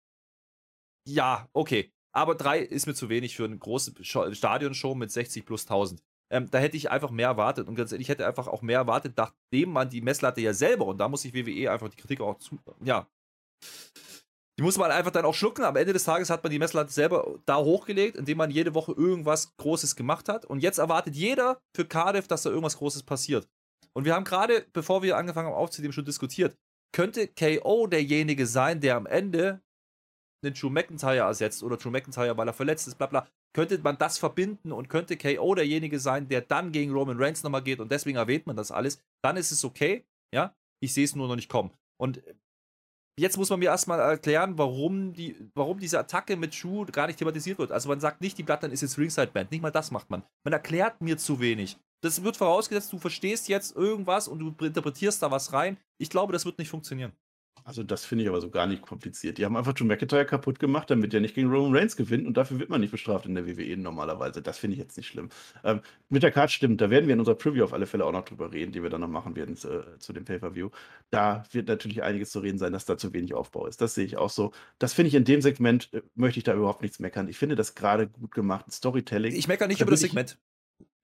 ja, okay. Aber drei ist mir zu wenig für eine große Stadionshow mit 60 plus 1000. Ähm, da hätte ich einfach mehr erwartet. Und ganz ehrlich, ich hätte einfach auch mehr erwartet, nachdem man die Messlatte ja selber, und da muss ich WWE einfach die Kritik auch zu, ja, die muss man einfach dann auch schlucken. Am Ende des Tages hat man die Messlatte selber da hochgelegt, indem man jede Woche irgendwas Großes gemacht hat. Und jetzt erwartet jeder für Cardiff, dass da irgendwas Großes passiert. Und wir haben gerade, bevor wir angefangen haben aufzunehmen, schon diskutiert. Könnte KO derjenige sein, der am Ende den Drew McIntyre ersetzt oder Drew McIntyre, weil er verletzt ist, bla bla. Könnte man das verbinden und könnte KO derjenige sein, der dann gegen Roman Reigns nochmal geht und deswegen erwähnt man das alles, dann ist es okay. Ja, ich sehe es nur noch nicht kommen. Und jetzt muss man mir erstmal erklären, warum, die, warum diese Attacke mit Schuh gar nicht thematisiert wird. Also man sagt nicht, die Bloodline ist jetzt Ringside Band. Nicht mal das macht man. Man erklärt mir zu wenig. Das wird vorausgesetzt, du verstehst jetzt irgendwas und du interpretierst da was rein. Ich glaube, das wird nicht funktionieren. Also das finde ich aber so gar nicht kompliziert. Die haben einfach Drew McIntyre kaputt gemacht, damit er nicht gegen Roman Reigns gewinnt und dafür wird man nicht bestraft in der WWE normalerweise. Das finde ich jetzt nicht schlimm. Ähm, mit der Card stimmt, da werden wir in unserer Preview auf alle Fälle auch noch drüber reden, die wir dann noch machen werden zu, äh, zu dem Pay-Per-View. Da wird natürlich einiges zu reden sein, dass da zu wenig Aufbau ist. Das sehe ich auch so. Das finde ich in dem Segment, äh, möchte ich da überhaupt nichts meckern. Ich finde das gerade gut gemacht. Storytelling. Ich meckere nicht über das Segment.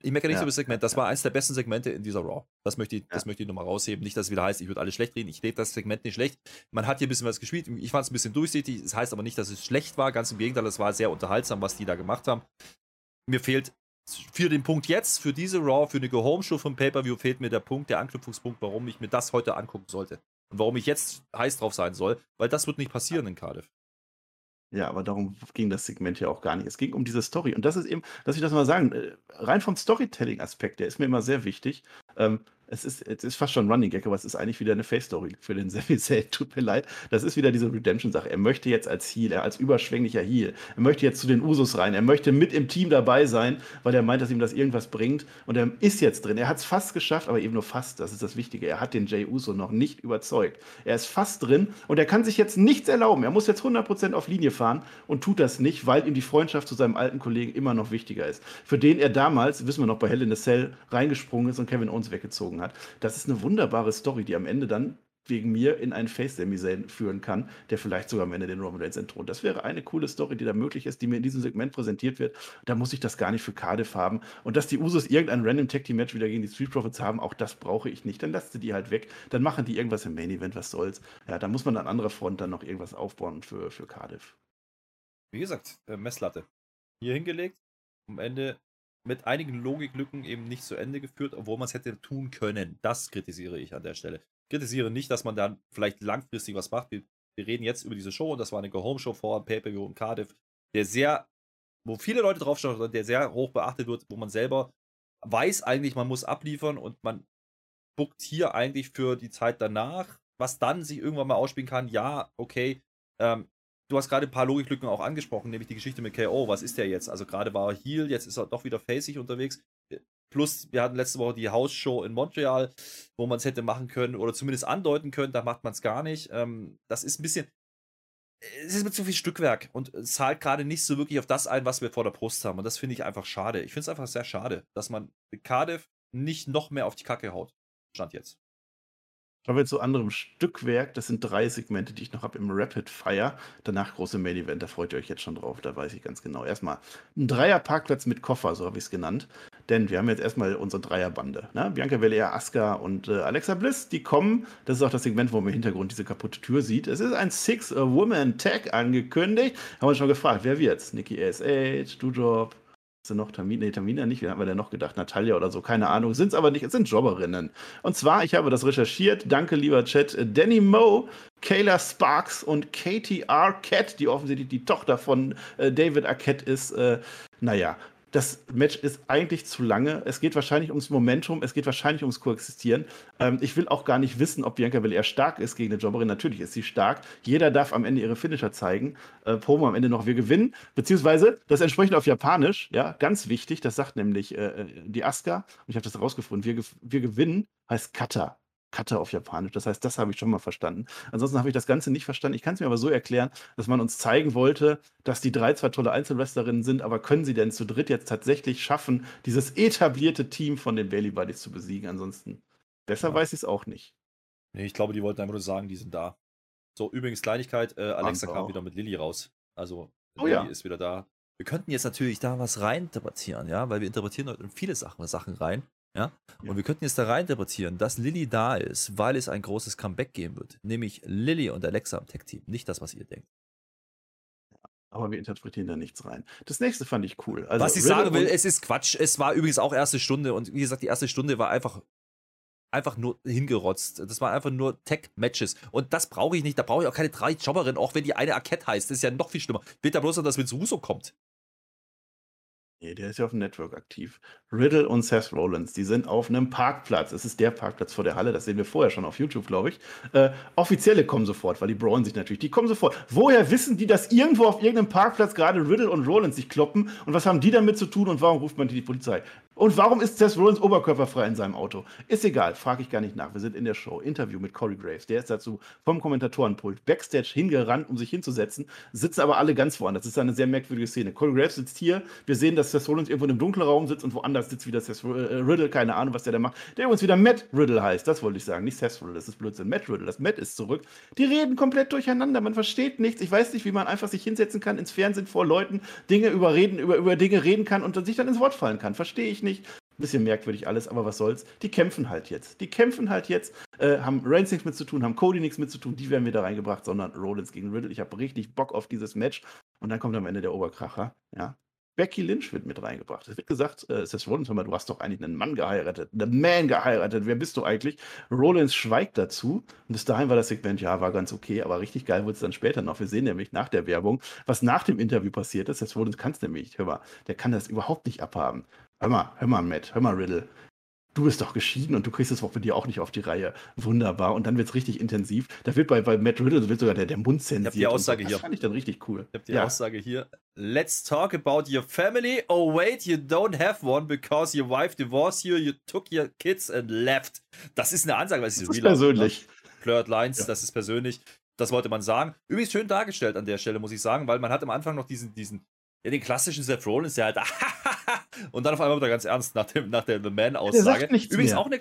Ich meckere nicht ja, über das Segment. Das war eines der besten Segmente in dieser Raw. Das möchte ich, ja. das möchte ich nochmal rausheben. Nicht, dass es wieder heißt, ich würde alles schlecht reden. Ich rede das Segment nicht schlecht. Man hat hier ein bisschen was gespielt. Ich fand es ein bisschen durchsichtig. Das heißt aber nicht, dass es schlecht war. Ganz im Gegenteil, es war sehr unterhaltsam, was die da gemacht haben. Mir fehlt für den Punkt jetzt, für diese Raw, für eine Go-Home-Show vom Pay-Per-View, fehlt mir der Punkt, der Anknüpfungspunkt, warum ich mir das heute angucken sollte. Und warum ich jetzt heiß drauf sein soll, weil das wird nicht passieren in Cardiff. Ja, aber darum ging das Segment ja auch gar nicht. Es ging um diese Story. Und das ist eben, lass ich das mal sagen, äh, rein vom Storytelling-Aspekt, der ist mir immer sehr wichtig. Ähm, es ist, es ist fast schon Running Gag, aber es ist eigentlich wieder eine Face-Story für den Sami Zayn. Tut mir leid. Das ist wieder diese Redemption-Sache. Er möchte jetzt als Heal, als überschwänglicher Heal, er möchte jetzt zu den Usos rein, er möchte mit im Team dabei sein, weil er meint, dass ihm das irgendwas bringt. Und er ist jetzt drin. Er hat es fast geschafft, aber eben nur fast. Das ist das Wichtige. Er hat den Jay Uso noch nicht überzeugt. Er ist fast drin und er kann sich jetzt nichts erlauben. Er muss jetzt 100% auf Linie fahren und tut das nicht, weil ihm die Freundschaft zu seinem alten Kollegen immer noch wichtiger ist. Für den er damals, wissen wir noch, bei Hell in a Cell reingesprungen ist und Kevin Owens weggezogen hat. Das ist eine wunderbare Story, die am Ende dann wegen mir in einen Face Sami führen kann, der vielleicht sogar am Ende den Roman Reigns entthront. Das wäre eine coole Story, die da möglich ist, die mir in diesem Segment präsentiert wird. Da muss ich das gar nicht für Cardiff haben. Und dass die Usos irgendein random Tag Team Match wieder gegen die Street Profits haben, auch das brauche ich nicht. Dann lasst sie die halt weg. Dann machen die irgendwas im Main Event, was soll's. Ja, da muss man an anderer Front dann noch irgendwas aufbauen für, für Cardiff. Wie gesagt, äh, Messlatte. Hier hingelegt, am Ende mit einigen Logiklücken eben nicht zu Ende geführt, obwohl man es hätte tun können. Das kritisiere ich an der Stelle. Kritisiere nicht, dass man dann vielleicht langfristig was macht. Wir, wir reden jetzt über diese Show und das war eine Go-Home-Show vor Pay-Per-View in Cardiff, der sehr, wo viele Leute draufschauen, der sehr hoch beachtet wird, wo man selber weiß eigentlich, man muss abliefern und man buckt hier eigentlich für die Zeit danach, was dann sich irgendwann mal ausspielen kann. Ja, okay, ähm, du hast gerade ein paar Logiklücken auch angesprochen, nämlich die Geschichte mit KO. Was ist der jetzt? Also gerade war er Heal, jetzt ist er doch wieder facig unterwegs. Plus, wir hatten letzte Woche die House-Show in Montreal, wo man es hätte machen können oder zumindest andeuten können, da macht man es gar nicht. Ähm, das ist ein bisschen. Es ist mit zu viel Stückwerk und zahlt gerade nicht so wirklich auf das ein, was wir vor der Brust haben. Und das finde ich einfach schade. Ich finde es einfach sehr schade, dass man Cardiff nicht noch mehr auf die Kacke haut. Stand jetzt. Kommen wir zu anderem Stückwerk. Das sind drei Segmente, die ich noch habe im Rapid Fire. Danach große Main Event, da freut ihr euch jetzt schon drauf, da weiß ich ganz genau. Erstmal ein Dreierparkplatz mit Koffer, so habe ich es genannt. Denn wir haben jetzt erstmal unsere Dreierbande. Ne? Bianca Belair, Asuka und äh, Alexa Bliss, die kommen. Das ist auch das Segment, wo man im Hintergrund diese kaputte Tür sieht. Es ist ein Six-Woman-Tag angekündigt. Haben wir uns schon gefragt, wer wird's? Nikki ASH, Doudrop, sind noch Tamina? Nee, Tamina nicht. Wer haben wir denn noch gedacht? Natalia oder so? Keine Ahnung. Sind es aber nicht. Es sind Jobberinnen. Und zwar, ich habe das recherchiert. Danke, lieber Chat. Danny Moe, Kayla Sparks und Katie Arquette, die offensichtlich die Tochter von äh, David Arquette ist. Äh, naja, das Match ist eigentlich zu lange. Es geht wahrscheinlich ums Momentum, es geht wahrscheinlich ums Koexistieren. Ähm, ich will auch gar nicht wissen, ob Bianca Belair stark ist gegen eine Jobberin. Natürlich ist sie stark. Jeder darf am Ende ihre Finisher zeigen. Äh, Promo am Ende noch, wir gewinnen. Beziehungsweise das entsprechend auf Japanisch, ja, ganz wichtig, das sagt nämlich äh, äh die Asuka, und ich habe das rausgefunden, wir, wir gewinnen heißt Kata. Kata auf Japanisch. Das heißt, das habe ich schon mal verstanden. Ansonsten habe ich das Ganze nicht verstanden. Ich kann es mir aber so erklären, dass man uns zeigen wollte, dass die drei zwar tolle Einzelwrestlerinnen sind, aber können sie denn zu dritt jetzt tatsächlich schaffen, dieses etablierte Team von den Bailey Buddies zu besiegen? Ansonsten besser ja. weiß ich es auch nicht. Nee, ich glaube, die wollten einfach nur sagen, die sind da. So, übrigens Kleinigkeit, äh, Alexa kam wieder mit Lilly raus. Also, oh, Lilly ja. ist wieder da. Wir könnten jetzt natürlich da was reininterpretieren, ja, weil wir interpretieren heute viele Sachen, Sachen rein. Ja? ja? Und wir könnten jetzt da rein interpretieren, dass Lilly da ist, weil es ein großes Comeback geben wird. Nämlich Lilly und Alexa im Tech-Team. Nicht das, was ihr denkt. Aber wir interpretieren da nichts rein. Das nächste fand ich cool. Also, was ich sagen will, es ist Quatsch. Es war übrigens auch erste Stunde und wie gesagt, die erste Stunde war einfach einfach nur hingerotzt. Das waren einfach nur Tech-Matches. Und das brauche ich nicht. Da brauche ich auch keine drei Jobberinnen, auch wenn die eine Arquette heißt. Das ist ja noch viel schlimmer. Bitte bloß, dass Vince Russo kommt. Nee, der ist ja auf dem Network aktiv. Riddle und Seth Rollins, die sind auf einem Parkplatz. Es ist der Parkplatz vor der Halle, das sehen wir vorher schon auf YouTube, glaube ich. Äh, Offizielle kommen sofort, weil die brauen sich natürlich. Die kommen sofort. Woher wissen die, dass irgendwo auf irgendeinem Parkplatz gerade Riddle und Rollins sich kloppen? Und was haben die damit zu tun und warum ruft man die Polizei? Und warum ist Seth Rollins oberkörperfrei in seinem Auto? Ist egal, frage ich gar nicht nach. Wir sind in der Show. Interview mit Corey Graves. Der ist dazu vom Kommentatorenpult Backstage hingerannt, um sich hinzusetzen. Sitzen aber alle ganz woanders. Das ist eine sehr merkwürdige Szene. Corey Graves sitzt hier. Wir sehen, dass Seth Rollins irgendwo in einem dunklen Raum sitzt und woanders sitzt wieder Seth äh, Riddle. Keine Ahnung, was der da macht. Der übrigens wieder Matt Riddle heißt. Das wollte ich sagen. Nicht Seth Riddle. Das ist Blödsinn. Matt Riddle. Das Matt ist zurück. Die reden komplett durcheinander. Man versteht nichts. Ich weiß nicht, wie man einfach sich hinsetzen kann ins Fernsehen vor Leuten, Dinge überreden, über, über Dinge reden kann und sich dann ins Wort fallen kann. Verstehe ich nicht. Bisschen merkwürdig alles, aber was soll's. Die kämpfen halt jetzt. Die kämpfen halt jetzt, äh, haben Reigns nichts mit zu tun, haben Cody nichts mit zu tun, die werden wieder reingebracht, sondern Rollins gegen Riddle. Ich habe richtig Bock auf dieses Match. Und dann kommt am Ende der Oberkracher, ja. Becky Lynch wird mit reingebracht. Es wird gesagt, äh, Seth Rollins, hör mal, du hast doch eigentlich einen Mann geheiratet, einen Man geheiratet. Wer bist du eigentlich? Rollins schweigt dazu. Und bis dahin war das Segment, ja, war ganz okay, aber richtig geil wurde es dann später noch. Wir sehen nämlich nach der Werbung, was nach dem Interview passiert ist. Seth Rollins kann es nämlich, hör mal, der kann das überhaupt nicht abhaben. Hör mal, hör mal, Matt, hör mal, Riddle. Du bist doch geschieden und du kriegst es auch bei dir auch nicht auf die Reihe. Wunderbar. Und dann wird es richtig intensiv. Da wird bei, bei Matt Riddle wird sogar der, der Mund zensiert. Ich hab die Aussage so. hier. Das fand ich dann richtig cool. Ich hab die ja. Aussage hier. Let's talk about your family. Oh wait, you don't have one because your wife divorced you, you took your kids and left. Das ist eine Ansage, was ist das ist persönlich. Flirt Lines, ja. das ist persönlich. Das wollte man sagen. Übrigens schön dargestellt an der Stelle, muss ich sagen, weil man hat am Anfang noch diesen, diesen ja, den klassischen Seth Rollins, der halt und dann auf einmal wird er ganz ernst nach, dem, nach der The Man-Aussage. Übrigens auch eine,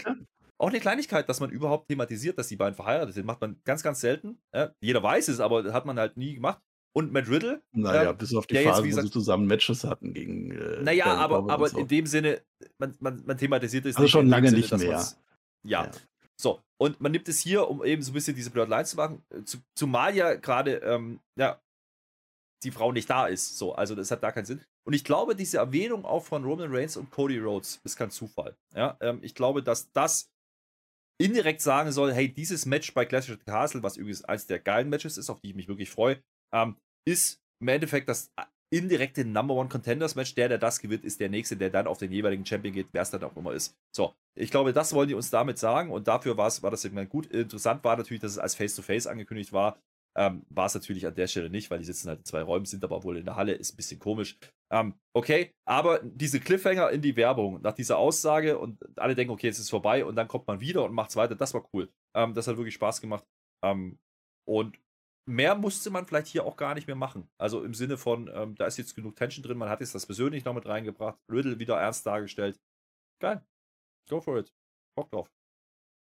auch eine Kleinigkeit, dass man überhaupt thematisiert, dass die beiden verheiratet sind, macht man ganz, ganz selten. Ja, jeder weiß es, aber hat man halt nie gemacht. Und Matt Riddle. Naja, ähm, bis auf die Phase, jetzt, gesagt, wo sie zusammen Matches hatten gegen. Äh, naja, aber, aber so. in dem Sinne, man, man, man thematisiert es also nicht. schon lange Sinne, nicht mehr. Ja. ja. So, und man nimmt es hier, um eben so ein bisschen diese Bloodlines zu machen, äh, zumal ja gerade ähm, ja, die Frau nicht da ist. So, also das hat da keinen Sinn. Und ich glaube, diese Erwähnung auch von Roman Reigns und Cody Rhodes ist kein Zufall. Ja, ähm, ich glaube, dass das indirekt sagen soll, hey, dieses Match bei Clash the Castle, was übrigens eines der geilen Matches ist, auf die ich mich wirklich freue, ähm, ist im Endeffekt das indirekte Number One Contenders Match. Der, der das gewinnt, ist der nächste, der dann auf den jeweiligen Champion geht, wer es dann auch immer ist. So, ich glaube, das wollen die uns damit sagen und dafür war das Segment gut. Interessant war natürlich, dass es als Face-to-Face -face angekündigt war. Ähm, war es natürlich an der Stelle nicht, weil die sitzen halt in zwei Räumen, sind aber wohl in der Halle, ist ein bisschen komisch. Ähm, okay, aber diese Cliffhanger in die Werbung, nach dieser Aussage und alle denken, okay, es ist vorbei und dann kommt man wieder und macht es weiter, das war cool. Ähm, das hat wirklich Spaß gemacht. Ähm, und mehr musste man vielleicht hier auch gar nicht mehr machen. Also im Sinne von, ähm, da ist jetzt genug Tension drin, man hat jetzt das persönlich noch mit reingebracht, Riddle wieder ernst dargestellt. Geil. Go for it. Bock drauf.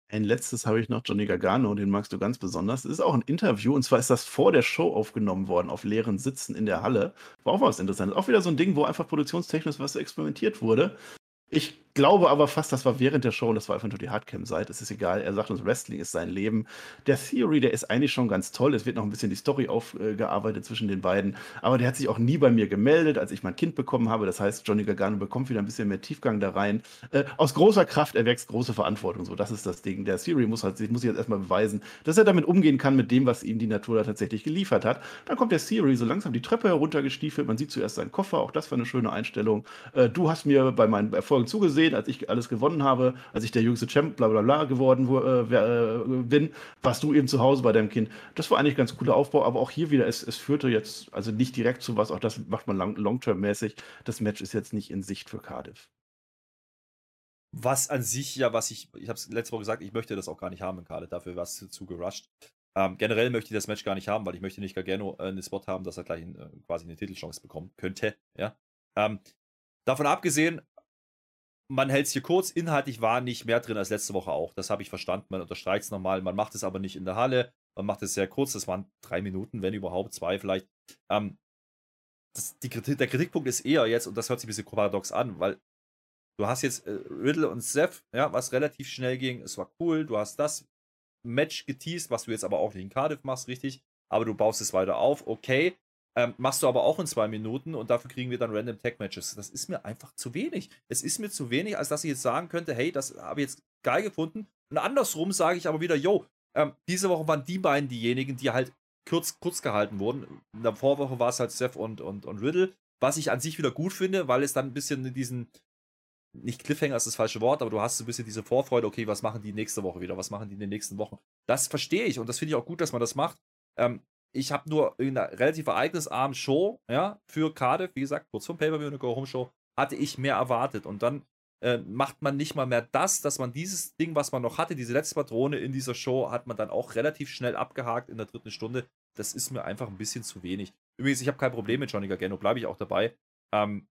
Ein letztes habe ich noch, Johnny Gargano, den magst du ganz besonders. Das ist auch ein Interview und zwar ist das vor der Show aufgenommen worden, auf leeren Sitzen in der Halle. War auch was Interessantes. Auch wieder so ein Ding, wo einfach produktionstechnisch was experimentiert wurde. Ich glaube aber fast, das war während der Show und das war einfach nur die Hardcam-Seite. Es ist egal. Er sagt uns, Wrestling ist sein Leben. Der Theory, der ist eigentlich schon ganz toll. Es wird noch ein bisschen die Story aufgearbeitet zwischen den beiden. Aber der hat sich auch nie bei mir gemeldet, als ich mein Kind bekommen habe. Das heißt, Johnny Gargano bekommt wieder ein bisschen mehr Tiefgang da rein. Äh, aus großer Kraft erwächst große Verantwortung. So, das ist das Ding. Der Theory muss halt, muss jetzt erstmal beweisen, dass er damit umgehen kann mit dem, was ihm die Natur da tatsächlich geliefert hat. Dann kommt der Theory so langsam die Treppe heruntergestiefelt. Man sieht zuerst seinen Koffer. Auch das war eine schöne Einstellung. Äh, du hast mir bei meinen Erfolgen zugesehen gesehen, als ich alles gewonnen habe, als ich der jüngste Champ, bla bla bla geworden äh, äh, bin, warst du eben zu Hause bei deinem Kind. Das war eigentlich ein ganz cooler Aufbau, aber auch hier wieder, es, es führte jetzt also nicht direkt zu was, auch das macht man long-term-mäßig. Das Match ist jetzt nicht in Sicht für Cardiff. Was an sich ja, was ich, ich habe es letzte Woche gesagt, ich möchte das auch gar nicht haben in Cardiff, dafür war es zu, zu gerusht. Ähm, generell möchte ich das Match gar nicht haben, weil ich möchte nicht Gargano äh, einen Spot haben, dass er gleich äh, quasi eine Titelchance bekommen könnte. Ja. Ähm, davon abgesehen, man hält es hier kurz. Inhaltlich war nicht mehr drin als letzte Woche auch. Das habe ich verstanden. Man unterstreicht es nochmal. Man macht es aber nicht in der Halle. Man macht es sehr kurz. Das waren drei Minuten, wenn überhaupt, zwei vielleicht. Ähm, das, die der Kritikpunkt ist eher jetzt, und das hört sich ein bisschen paradox an, weil du hast jetzt äh, Riddle und Seth, ja, was relativ schnell ging. Es war cool. Du hast das Match geteased, was du jetzt aber auch nicht in Cardiff machst, richtig. Aber du baust es weiter auf. Okay. Ähm, machst du aber auch in zwei Minuten und dafür kriegen wir dann Random Tag Matches. Das ist mir einfach zu wenig. Es ist mir zu wenig, als dass ich jetzt sagen könnte, hey, das habe ich jetzt geil gefunden. Und andersrum sage ich aber wieder, yo, ähm, diese Woche waren die beiden diejenigen, die halt kurz, kurz gehalten wurden. In der Vorwoche war es halt Seth und, und, und Riddle, was ich an sich wieder gut finde, weil es dann ein bisschen diesen, nicht Cliffhanger ist das falsche Wort, aber du hast so ein bisschen diese Vorfreude, okay, was machen die nächste Woche wieder, was machen die in den nächsten Wochen. Das verstehe ich und das finde ich auch gut, dass man das macht. Ähm, ich habe nur in einer relativ ereignisarmen Show, ja, für Cardiff, wie gesagt, kurz vom Pay-Per-View eine Go-Home-Show, hatte ich mehr erwartet. Und dann äh, macht man nicht mal mehr das, dass man dieses Ding, was man noch hatte, diese letzte Patrone in dieser Show, hat man dann auch relativ schnell abgehakt in der dritten Stunde. Das ist mir einfach ein bisschen zu wenig. Übrigens, ich habe kein Problem mit Johnny Gargano, bleibe ich auch dabei. Ähm,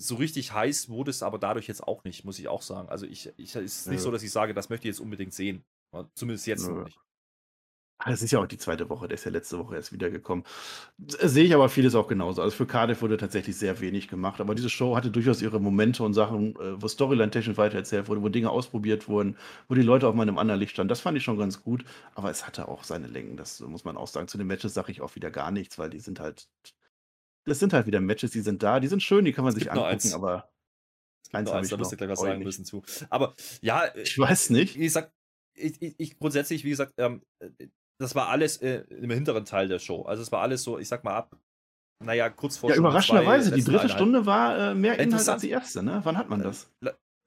so richtig heiß wurde es aber dadurch jetzt auch nicht, muss ich auch sagen. Also ich, ich es ist nicht ja. so, dass ich sage, das möchte ich jetzt unbedingt sehen. Zumindest jetzt ja. noch nicht. Das ist ja auch die zweite Woche, der ist ja letzte Woche erst wiedergekommen. Sehe ich aber vieles auch genauso. Also für Cardiff wurde tatsächlich sehr wenig gemacht, aber diese Show hatte durchaus ihre Momente und Sachen, äh, wo Storyline-technisch weitererzählt wurde, wo Dinge ausprobiert wurden, wo die Leute auf meinem anderen Licht standen. Das fand ich schon ganz gut, aber es hatte auch seine Längen. Das muss man auch sagen. Zu den Matches sage ich auch wieder gar nichts, weil die sind halt. Das sind halt wieder Matches, die sind da, die sind schön, die kann man sich angucken, eins. aber. Eins, eins, da müsst ihr gleich was sagen müssen zu. Aber ja, ich weiß nicht. Ich sag, ich, ich, ich, grundsätzlich, wie gesagt, ähm, das war alles äh, im hinteren Teil der Show. Also es war alles so, ich sag mal ab, naja, kurz vor Ja, überraschenderweise, die dritte Stunde war äh, mehr Inhalt als die erste, ne? Wann hat man das?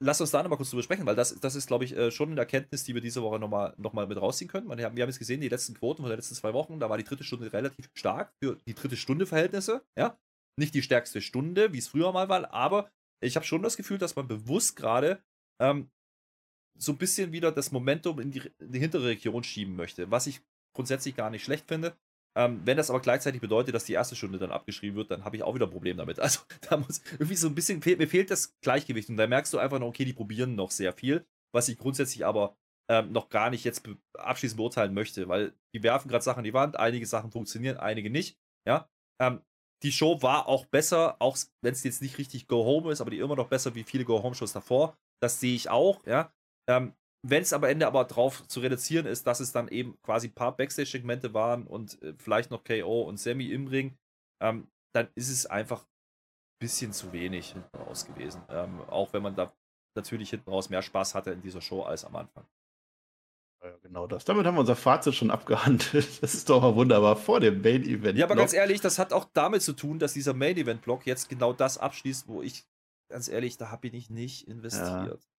Lass uns da nochmal kurz drüber sprechen, weil das, das ist, glaube ich, äh, schon eine Erkenntnis, die wir diese Woche nochmal noch mal mit rausziehen können. Wir haben, wir haben jetzt gesehen, die letzten Quoten von den letzten zwei Wochen, da war die dritte Stunde relativ stark für die dritte Stunde Verhältnisse, ja. Nicht die stärkste Stunde, wie es früher mal war, aber ich habe schon das Gefühl, dass man bewusst gerade ähm, so ein bisschen wieder das Momentum in die, in die hintere Region schieben möchte, was ich grundsätzlich gar nicht schlecht finde. Ähm, wenn das aber gleichzeitig bedeutet, dass die erste Stunde dann abgeschrieben wird, dann habe ich auch wieder ein Problem damit. Also da muss irgendwie so ein bisschen, mir fehlt das Gleichgewicht und da merkst du einfach noch, okay, die probieren noch sehr viel, was ich grundsätzlich aber ähm, noch gar nicht jetzt abschließend beurteilen möchte, weil die werfen gerade Sachen an die Wand, einige Sachen funktionieren, einige nicht, ja. Ähm, die Show war auch besser, auch wenn es jetzt nicht richtig Go Home ist, aber die immer noch besser wie viele Go Home Shows davor. Das sehe ich auch, ja. Ähm, wenn es am Ende aber drauf zu reduzieren ist, dass es dann eben quasi ein paar Backstage-Segmente waren und äh, vielleicht noch KO und Sammy im Ring, ähm, dann ist es einfach ein bisschen zu wenig hinten raus gewesen. Ähm, auch wenn man da natürlich hinten raus mehr Spaß hatte in dieser Show als am Anfang. Ja, genau das. Damit haben wir unser Fazit schon abgehandelt. Das ist doch wunderbar vor dem Main Event. Ja, aber ganz ehrlich, das hat auch damit zu tun, dass dieser Main Event Block jetzt genau das abschließt, wo ich ganz ehrlich, da habe ich nicht investiert. Ja.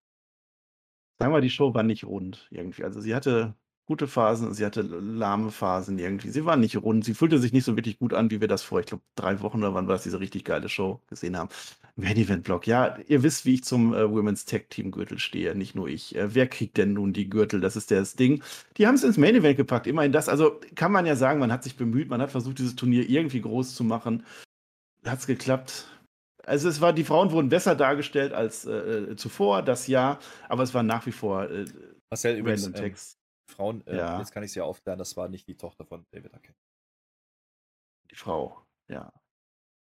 Sagen wir, die Show war nicht rund irgendwie. Also sie hatte gute Phasen, sie hatte lahme Phasen irgendwie. Sie war nicht rund, sie fühlte sich nicht so wirklich gut an, wie wir das vor, ich glaube, drei Wochen oder wann war es, diese richtig geile Show gesehen haben. Main Event Block, ja, ihr wisst, wie ich zum äh, Women's Tag Team Gürtel stehe, nicht nur ich. Äh, wer kriegt denn nun die Gürtel? Das ist das Ding. Die haben es ins Main Event gepackt, immerhin das. Also kann man ja sagen, man hat sich bemüht, man hat versucht, dieses Turnier irgendwie groß zu machen. Hat es geklappt? Also es war, die Frauen wurden besser dargestellt als äh, zuvor, das Jahr, aber es war nach wie vor äh, Marcel, übrigens, random ähm, Text. Frauen, äh, Ja. jetzt kann ich es ja aufklären, das war nicht die Tochter von David Arquette. Die Frau, ja.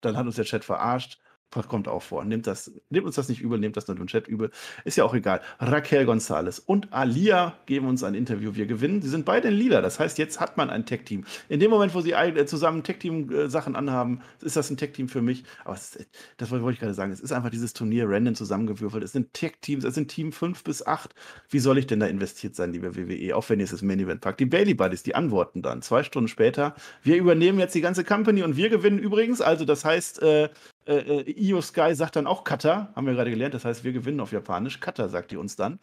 Dann hat uns der Chat verarscht. Kommt auch vor. Nehmt, das, nehmt uns das nicht übel, nehmt das nur dem Chat übel. Ist ja auch egal. Raquel Gonzalez und Alia geben uns ein Interview. Wir gewinnen. Sie sind beide in Lila. Das heißt, jetzt hat man ein Tech-Team. In dem Moment, wo sie äh, zusammen Tech-Team-Sachen anhaben, ist das ein Tech-Team für mich. Aber ist, das wollte ich gerade sagen. Es ist einfach dieses Turnier random zusammengewürfelt. Es sind Tech-Teams, es sind Team 5 bis 8. Wie soll ich denn da investiert sein, liebe WWE? Auch wenn ihr es das Main-Event packt. Die Bailey Buddies, die antworten dann. Zwei Stunden später. Wir übernehmen jetzt die ganze Company und wir gewinnen übrigens. Also, das heißt, äh, äh, äh, Io Sky sagt dann auch Kata, haben wir gerade gelernt. Das heißt, wir gewinnen auf Japanisch. Kata sagt die uns dann.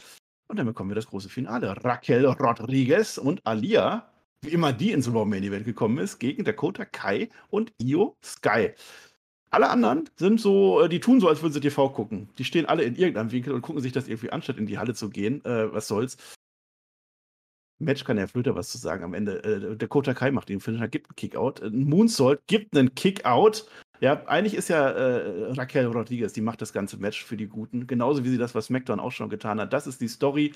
Und dann bekommen wir das große Finale. Raquel Rodriguez und Alia, wie immer die ins Raw Main Event gekommen ist, gegen Dakota Kai und Io Sky. Alle anderen sind so, äh, die tun so, als würden sie TV gucken. Die stehen alle in irgendeinem Winkel und gucken sich das irgendwie an, statt in die Halle zu gehen. Äh, was soll's. Match kann Herr Flöter was zu sagen am Ende. Äh, Dakota Kai macht den Finisher, gibt einen Kickout. Ein Moonsault gibt einen Kickout. Ja, eigentlich ist ja äh, Raquel Rodriguez, die macht das ganze Match für die Guten. Genauso wie sie das, was SmackDown auch schon getan hat. Das ist die Story.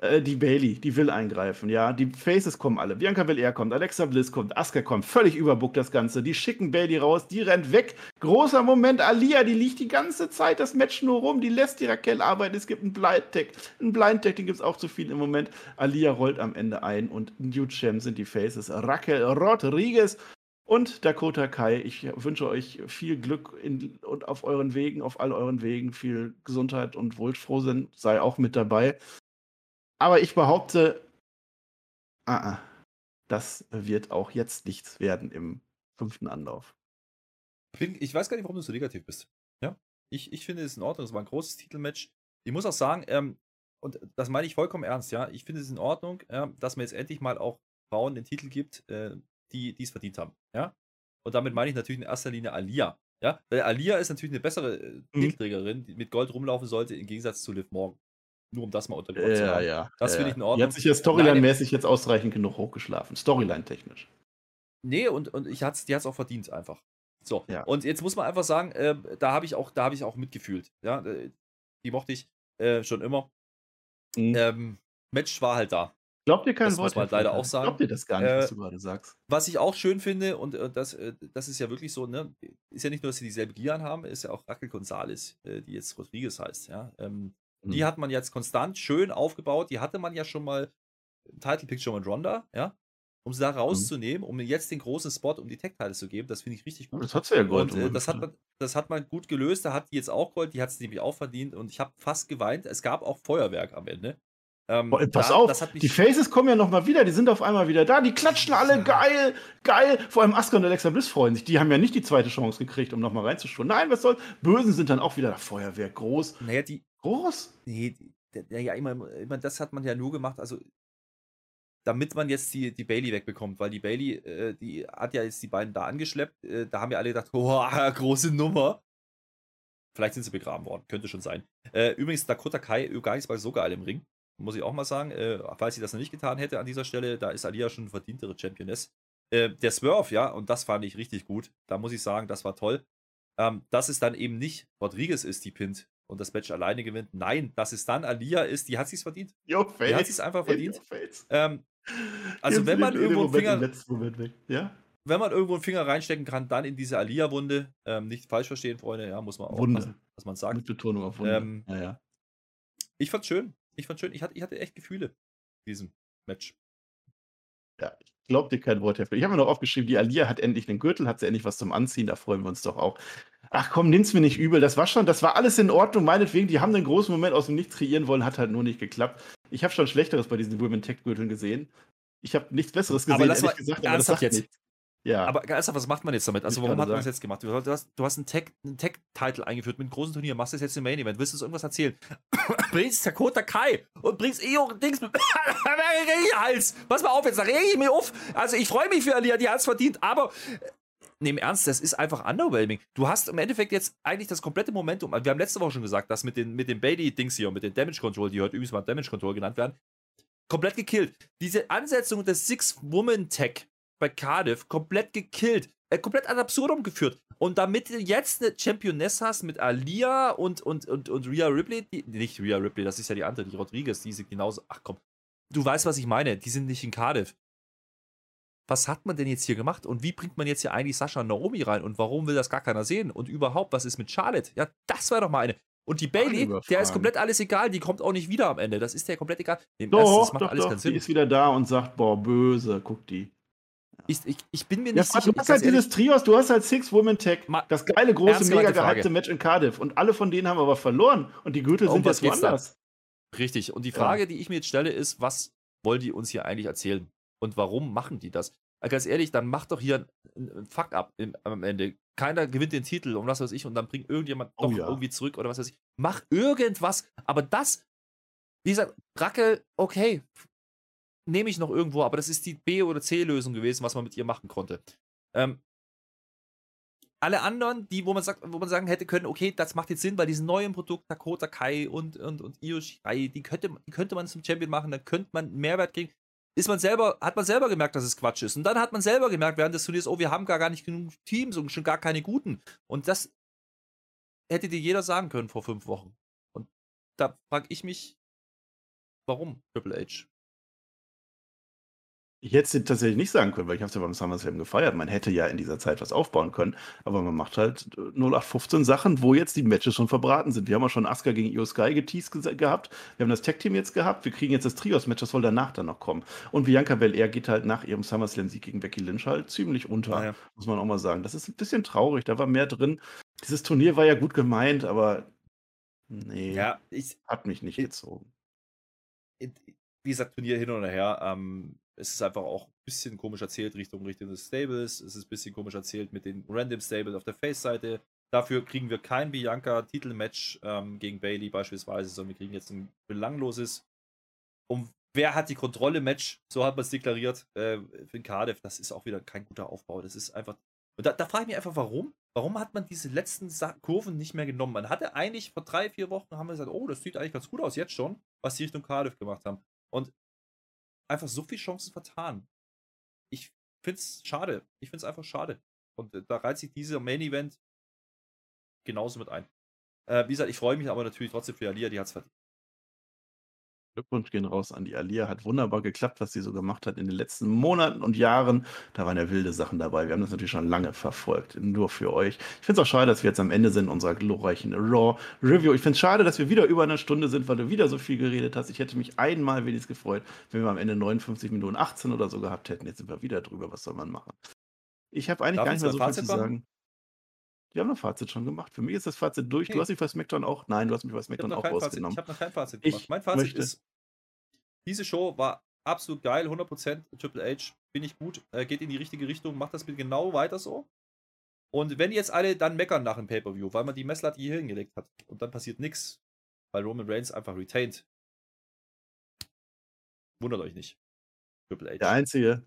Äh, die Bailey, die will eingreifen. Ja, die Faces kommen alle. Bianca Belair kommt, Alexa Bliss kommt, Asuka kommt. Völlig überbuckt das Ganze. Die schicken Bailey raus, die rennt weg. Großer Moment. Alia, die liegt die ganze Zeit das Match nur rum. Die lässt die Raquel arbeiten. Es gibt einen Blind Tag. Einen Blind Tag, den gibt es auch zu viel im Moment. Alia rollt am Ende ein und New Champ sind die Faces. Raquel Rodriguez und Dakota Kai, ich wünsche euch viel Glück in, und auf euren Wegen, auf all euren Wegen, viel Gesundheit und Wohlfrohsinn sei auch mit dabei. Aber ich behaupte, ah, ah, das wird auch jetzt nichts werden im fünften Anlauf. Ich, weiß gar nicht, warum du so negativ bist. Ja? Ich, ich finde es in Ordnung. Es war ein großes Titelmatch. Ich muss auch sagen, ähm, und das meine ich vollkommen ernst, ja. Ich finde es in Ordnung, äh, dass man jetzt endlich mal auch Frauen den Titel gibt, äh, die es verdient haben. Ja. Und damit meine ich natürlich in erster Linie Alia. Ja, weil Alia ist natürlich eine bessere äh, Mhm. Die mit Gold rumlaufen sollte, im Gegensatz zu Liv Morgan. Nur um das mal unter die Ohren zu haben. ja. Das ja, finde ich in ja. Ordnung. Die hat sich ja Storyline-mäßig jetzt ausreichend genug hochgeschlafen. Storyline-technisch. Nee, und, und ich hat's, die hat es auch verdient einfach. So, Ja. und jetzt muss man einfach sagen, äh, da habe ich auch, da habe ich auch mitgefühlt. Ja, äh, die mochte ich äh, schon immer. Mhm. Ähm, Match war halt da. Glaubt ihr kein das Wort? muss man leider Flöter? auch sagen. Glaubt ihr das gar nicht, Äh, was du gerade sagst? Was ich auch schön finde, und äh, das, äh, das ist ja wirklich so, ne, ist ja nicht nur, dass sie dieselbe Gian haben, ist ja auch Raquel Gonzalez, äh, die jetzt Rodriguez heißt, ja. Ähm, Die Mhm. hat man jetzt konstant schön aufgebaut. Die hatte man ja schon mal im Title Picture mit Ronda, ja. Um sie da Mhm. rauszunehmen, um mir jetzt den großen Spot um die Tech-Teile zu geben, das finde ich richtig gut. Das hat sie ja Gold. Und äh, das, hat man, das hat man gut gelöst. Da hat die jetzt auch Gold, die hat es nämlich auch verdient. Und ich habe fast geweint. Es gab auch Feuerwerk am Ende. Ähm, Boah, Pass da- auf, das hat mich, die Faces kommen ja noch mal wieder, die sind auf einmal wieder da, die klatschen alle, geil, geil. Vor allem Asuka und Alexa Bliss freuen sich, die haben ja nicht die zweite Chance gekriegt, um noch mal reinzuschauen. Nein, was soll, Bösen sind dann auch wieder da, Feuerwerk, groß, naja, die, groß. nee, die, ja, immer, immer, das hat man ja nur gemacht, also damit man jetzt die, die Bailey wegbekommt, weil die Bailey, äh, die hat ja jetzt die beiden da angeschleppt. Äh, da haben wir alle gedacht, oh, große Nummer. Vielleicht sind sie begraben worden, könnte schon sein. Äh, übrigens, Dakota Kai gar nicht mal so geil im Ring, muss ich auch mal sagen. Äh, falls sie das noch nicht getan hätte an dieser Stelle, da ist Alia schon verdientere Championess. Äh, der Swerve, ja, und das fand ich richtig gut. Da muss ich sagen, das war toll. Ähm, dass es dann eben nicht Rodriguez ist, die pinnt und das Match alleine gewinnt. Nein, dass es dann Alia ist, die hat sich's verdient. Jo, Die hat Face. sich's einfach verdient. Face. Ähm, also Jetzt wenn man irgendwo einen Moment, Finger. Ja? wenn man irgendwo einen Finger reinstecken kann, dann in diese Alia-Wunde. Ähm, nicht falsch verstehen, Freunde, ja, muss man auch Wunde. was man sagt. Mit Betonung auf Wunder. Ähm, ja, ja. Ich fand's schön. Ich fand's schön. Ich hatte, ich hatte echt Gefühle in diesem Match. Glaubt dir kein Wort, Flöter. Ich habe mir noch aufgeschrieben, die Alia hat endlich einen Gürtel, hat sie endlich was zum Anziehen, da freuen wir uns doch auch. Ach komm, nimm's mir nicht übel. Das war schon, das war alles in Ordnung, meinetwegen. Die haben einen großen Moment aus dem Nichts kreieren wollen, hat halt nur nicht geklappt. Ich habe schon Schlechteres bei diesen Women Tech Gürteln gesehen. Ich habe nichts Besseres gesehen, Aber lass ehrlich mal gesagt, aber das sagt jetzt. nichts. Ja. Aber ernsthaft, was macht man jetzt damit? Also, warum hat man das jetzt gemacht? Du hast, du hast einen Tech- einen Tech-Title eingeführt mit einem großen Turnier, machst das jetzt im Main Event, willst du uns irgendwas erzählen? bringst Dakota Kai und bringst Io Dings mit Hals. Pass mal auf, jetzt reg ich mich auf. Also, ich freue mich für Alia, die hat's verdient, aber. äh, im Ernst, das ist einfach underwhelming. Du hast im Endeffekt jetzt eigentlich das komplette Momentum. Wir haben letzte Woche schon gesagt, dass mit den, mit den Bailey-Dings hier und mit den Damage Control, die heute übrigens mal Damage Control genannt werden, komplett gekillt. Diese Ansetzung des Six-Woman-Tech bei Cardiff komplett gekillt. äh, komplett ad absurdum geführt. Und damit du jetzt eine Championess hast mit Alia und, und, und, und Rhea Ripley, die, nicht Rhea Ripley, das ist ja die andere, die Rodriguez, die sind genauso. Ach komm, du weißt, was ich meine. Die sind nicht in Cardiff. Was hat man denn jetzt hier gemacht? Und wie bringt man jetzt hier eigentlich Sascha Naomi rein? Und warum will das gar keiner sehen? Und überhaupt, was ist mit Charlotte? Ja, das war doch mal eine. Und die Bailey, der ist komplett alles egal, die kommt auch nicht wieder am Ende. Das ist der komplett egal. Dem doch, das macht doch, alles doch. keinen Sinn. Die ist wieder da und sagt, boah, böse, guck die. Ich, ich, ich, bin mir nicht ja, sicher. Du hast halt dieses Trios, du hast halt Six Women Tech, das geile, große, mega gehypte Match in Cardiff. Und alle von denen haben aber verloren. Und die Gürtel sind jetzt woanders. Richtig. Und die Frage, ja. die ich mir jetzt stelle, ist, was wollen die uns hier eigentlich erzählen? Und warum machen die das? Äh, ganz ehrlich, dann mach doch hier ein Fuck-up am Ende. Keiner gewinnt den Titel und was weiß ich und dann bringt irgendjemand oh, doch ja. irgendwie zurück oder was weiß ich. Mach irgendwas. Aber das, wie gesagt, Rackel, okay, nehme ich noch irgendwo, aber das ist die B- oder C-Lösung gewesen, was man mit ihr machen konnte. Ähm, alle anderen, die, wo man sagt, wo man sagen hätte können, okay, das macht jetzt Sinn, weil diesen neuen Produkt, Dakota Kai und, und, und Io Shirai, die könnte, die könnte man zum Champion machen, dann könnte man Mehrwert kriegen. Ist man selber, hat man selber gemerkt, dass es Quatsch ist. Und dann hat man selber gemerkt während des Turniers, oh, wir haben gar, gar nicht genug Teams und schon gar keine guten. Und das hätte dir jeder sagen können vor fünf Wochen. Und da frage ich mich, warum Triple H? Ich hätte es tatsächlich nicht sagen können, weil ich habe es ja beim SummerSlam gefeiert. Man hätte ja in dieser Zeit was aufbauen können, aber man macht halt 0815 Sachen, wo jetzt die Matches schon verbraten sind. Wir haben auch schon Asuka gegen Io Sky geteased gehabt. Wir haben das Tag-Team jetzt gehabt. Wir kriegen jetzt das Trios-Match, das soll danach dann noch kommen. Und Bianca Belair geht halt nach ihrem SummerSlam-Sieg gegen Becky Lynch halt ziemlich unter, ja. muss man auch mal sagen. Das ist ein bisschen traurig. Da war mehr drin. Dieses Turnier war ja gut gemeint, aber nee, ja, ich, hat mich nicht ich, gezogen. Wie gesagt, Turnier hin und her. Ähm, es ist einfach auch ein bisschen komisch erzählt Richtung, Richtung des Stables. Es ist ein bisschen komisch erzählt mit den Random Stables auf der Face-Seite. Dafür kriegen wir kein Bianca-Titelmatch ähm, gegen Bailey beispielsweise, sondern wir kriegen jetzt ein belangloses. Um wer hat die Kontrolle-Match? So hat man es deklariert äh, für Cardiff. Das ist auch wieder kein guter Aufbau. Das ist einfach. Und da, da frage ich mich einfach, warum? Warum hat man diese letzten Sa Kurven nicht mehr genommen? Man hatte eigentlich vor drei, vier Wochen haben wir gesagt, oh, das sieht eigentlich ganz gut aus jetzt schon, was die Richtung Cardiff gemacht haben. Und einfach so viele Chancen vertan. Ich finde es schade. Ich finde es einfach schade. Und äh, da reizt sich dieser Main Event genauso mit ein. Äh, wie gesagt, ich freue mich aber natürlich trotzdem für Alia, die hat es verdient. Glückwunsch gehen raus an die Alia. Hat wunderbar geklappt, was sie so gemacht hat in den letzten Monaten und Jahren. Da waren ja wilde Sachen dabei. Wir haben das natürlich schon lange verfolgt. Nur für euch. Ich finde es auch schade, dass wir jetzt am Ende sind unserer glorreichen Raw-Review. Ich finde es schade, dass wir wieder über eine Stunde sind, weil du wieder so viel geredet hast. Ich hätte mich einmal wenigstens gefreut, wenn wir am Ende 59 Minuten 18 oder so gehabt hätten. Jetzt sind wir wieder drüber. Was soll man machen? Ich habe eigentlich Darf gar nicht mehr so viel zu sagen. Die haben ein Fazit schon gemacht. Für mich ist das Fazit durch. Okay. Du hast mich bei SmackDown auch. Nein, du hast mich bei SmackDown auch rausgenommen. Ich habe noch kein Fazit gemacht. Ich mein Fazit ist, diese Show war absolut geil, 100% Triple H. Finde ich gut. Äh, geht in die richtige Richtung. Macht das bitte genau weiter so. Und wenn jetzt alle dann meckern nach dem Pay-Per-View, weil man die Messlatte hier hingelegt hat und dann passiert nichts, weil Roman Reigns einfach retained, wundert euch nicht. Triple H. Der Einzige,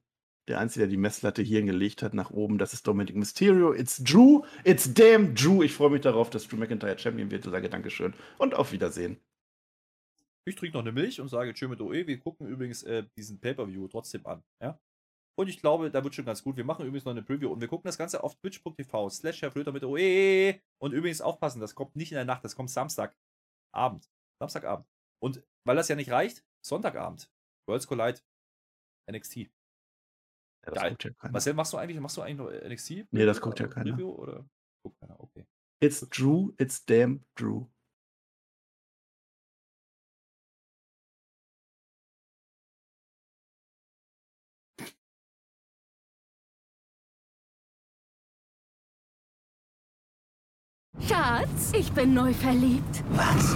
der Einzige, der die Messlatte hier gelegt hat nach oben, das ist Dominic Mysterio. It's Drew. It's damn Drew. Ich freue mich darauf, dass Drew McIntyre Champion wird. Ich sage Dankeschön und auf Wiedersehen. Ich trinke noch eine Milch und sage Tschö mit OE. Wir gucken übrigens äh, diesen Pay-Per-View trotzdem an. Ja? Und ich glaube, da wird schon ganz gut. Wir machen übrigens noch eine Preview und wir gucken das Ganze auf twitch.tv slash Herr Flöter mit OE. Und übrigens aufpassen, das kommt nicht in der Nacht, das kommt Samstagabend. Samstagabend. Und weil das ja nicht reicht, Sonntagabend. Worlds Collide NXT. Ja, Geil. Ja Marcel, machst du eigentlich, machst du eigentlich noch NXT? Nee, das guckt ja keiner. Review, oder? Guckt keiner, okay. It's Drew, it's damn Drew. Schatz, ich bin neu verliebt. Was?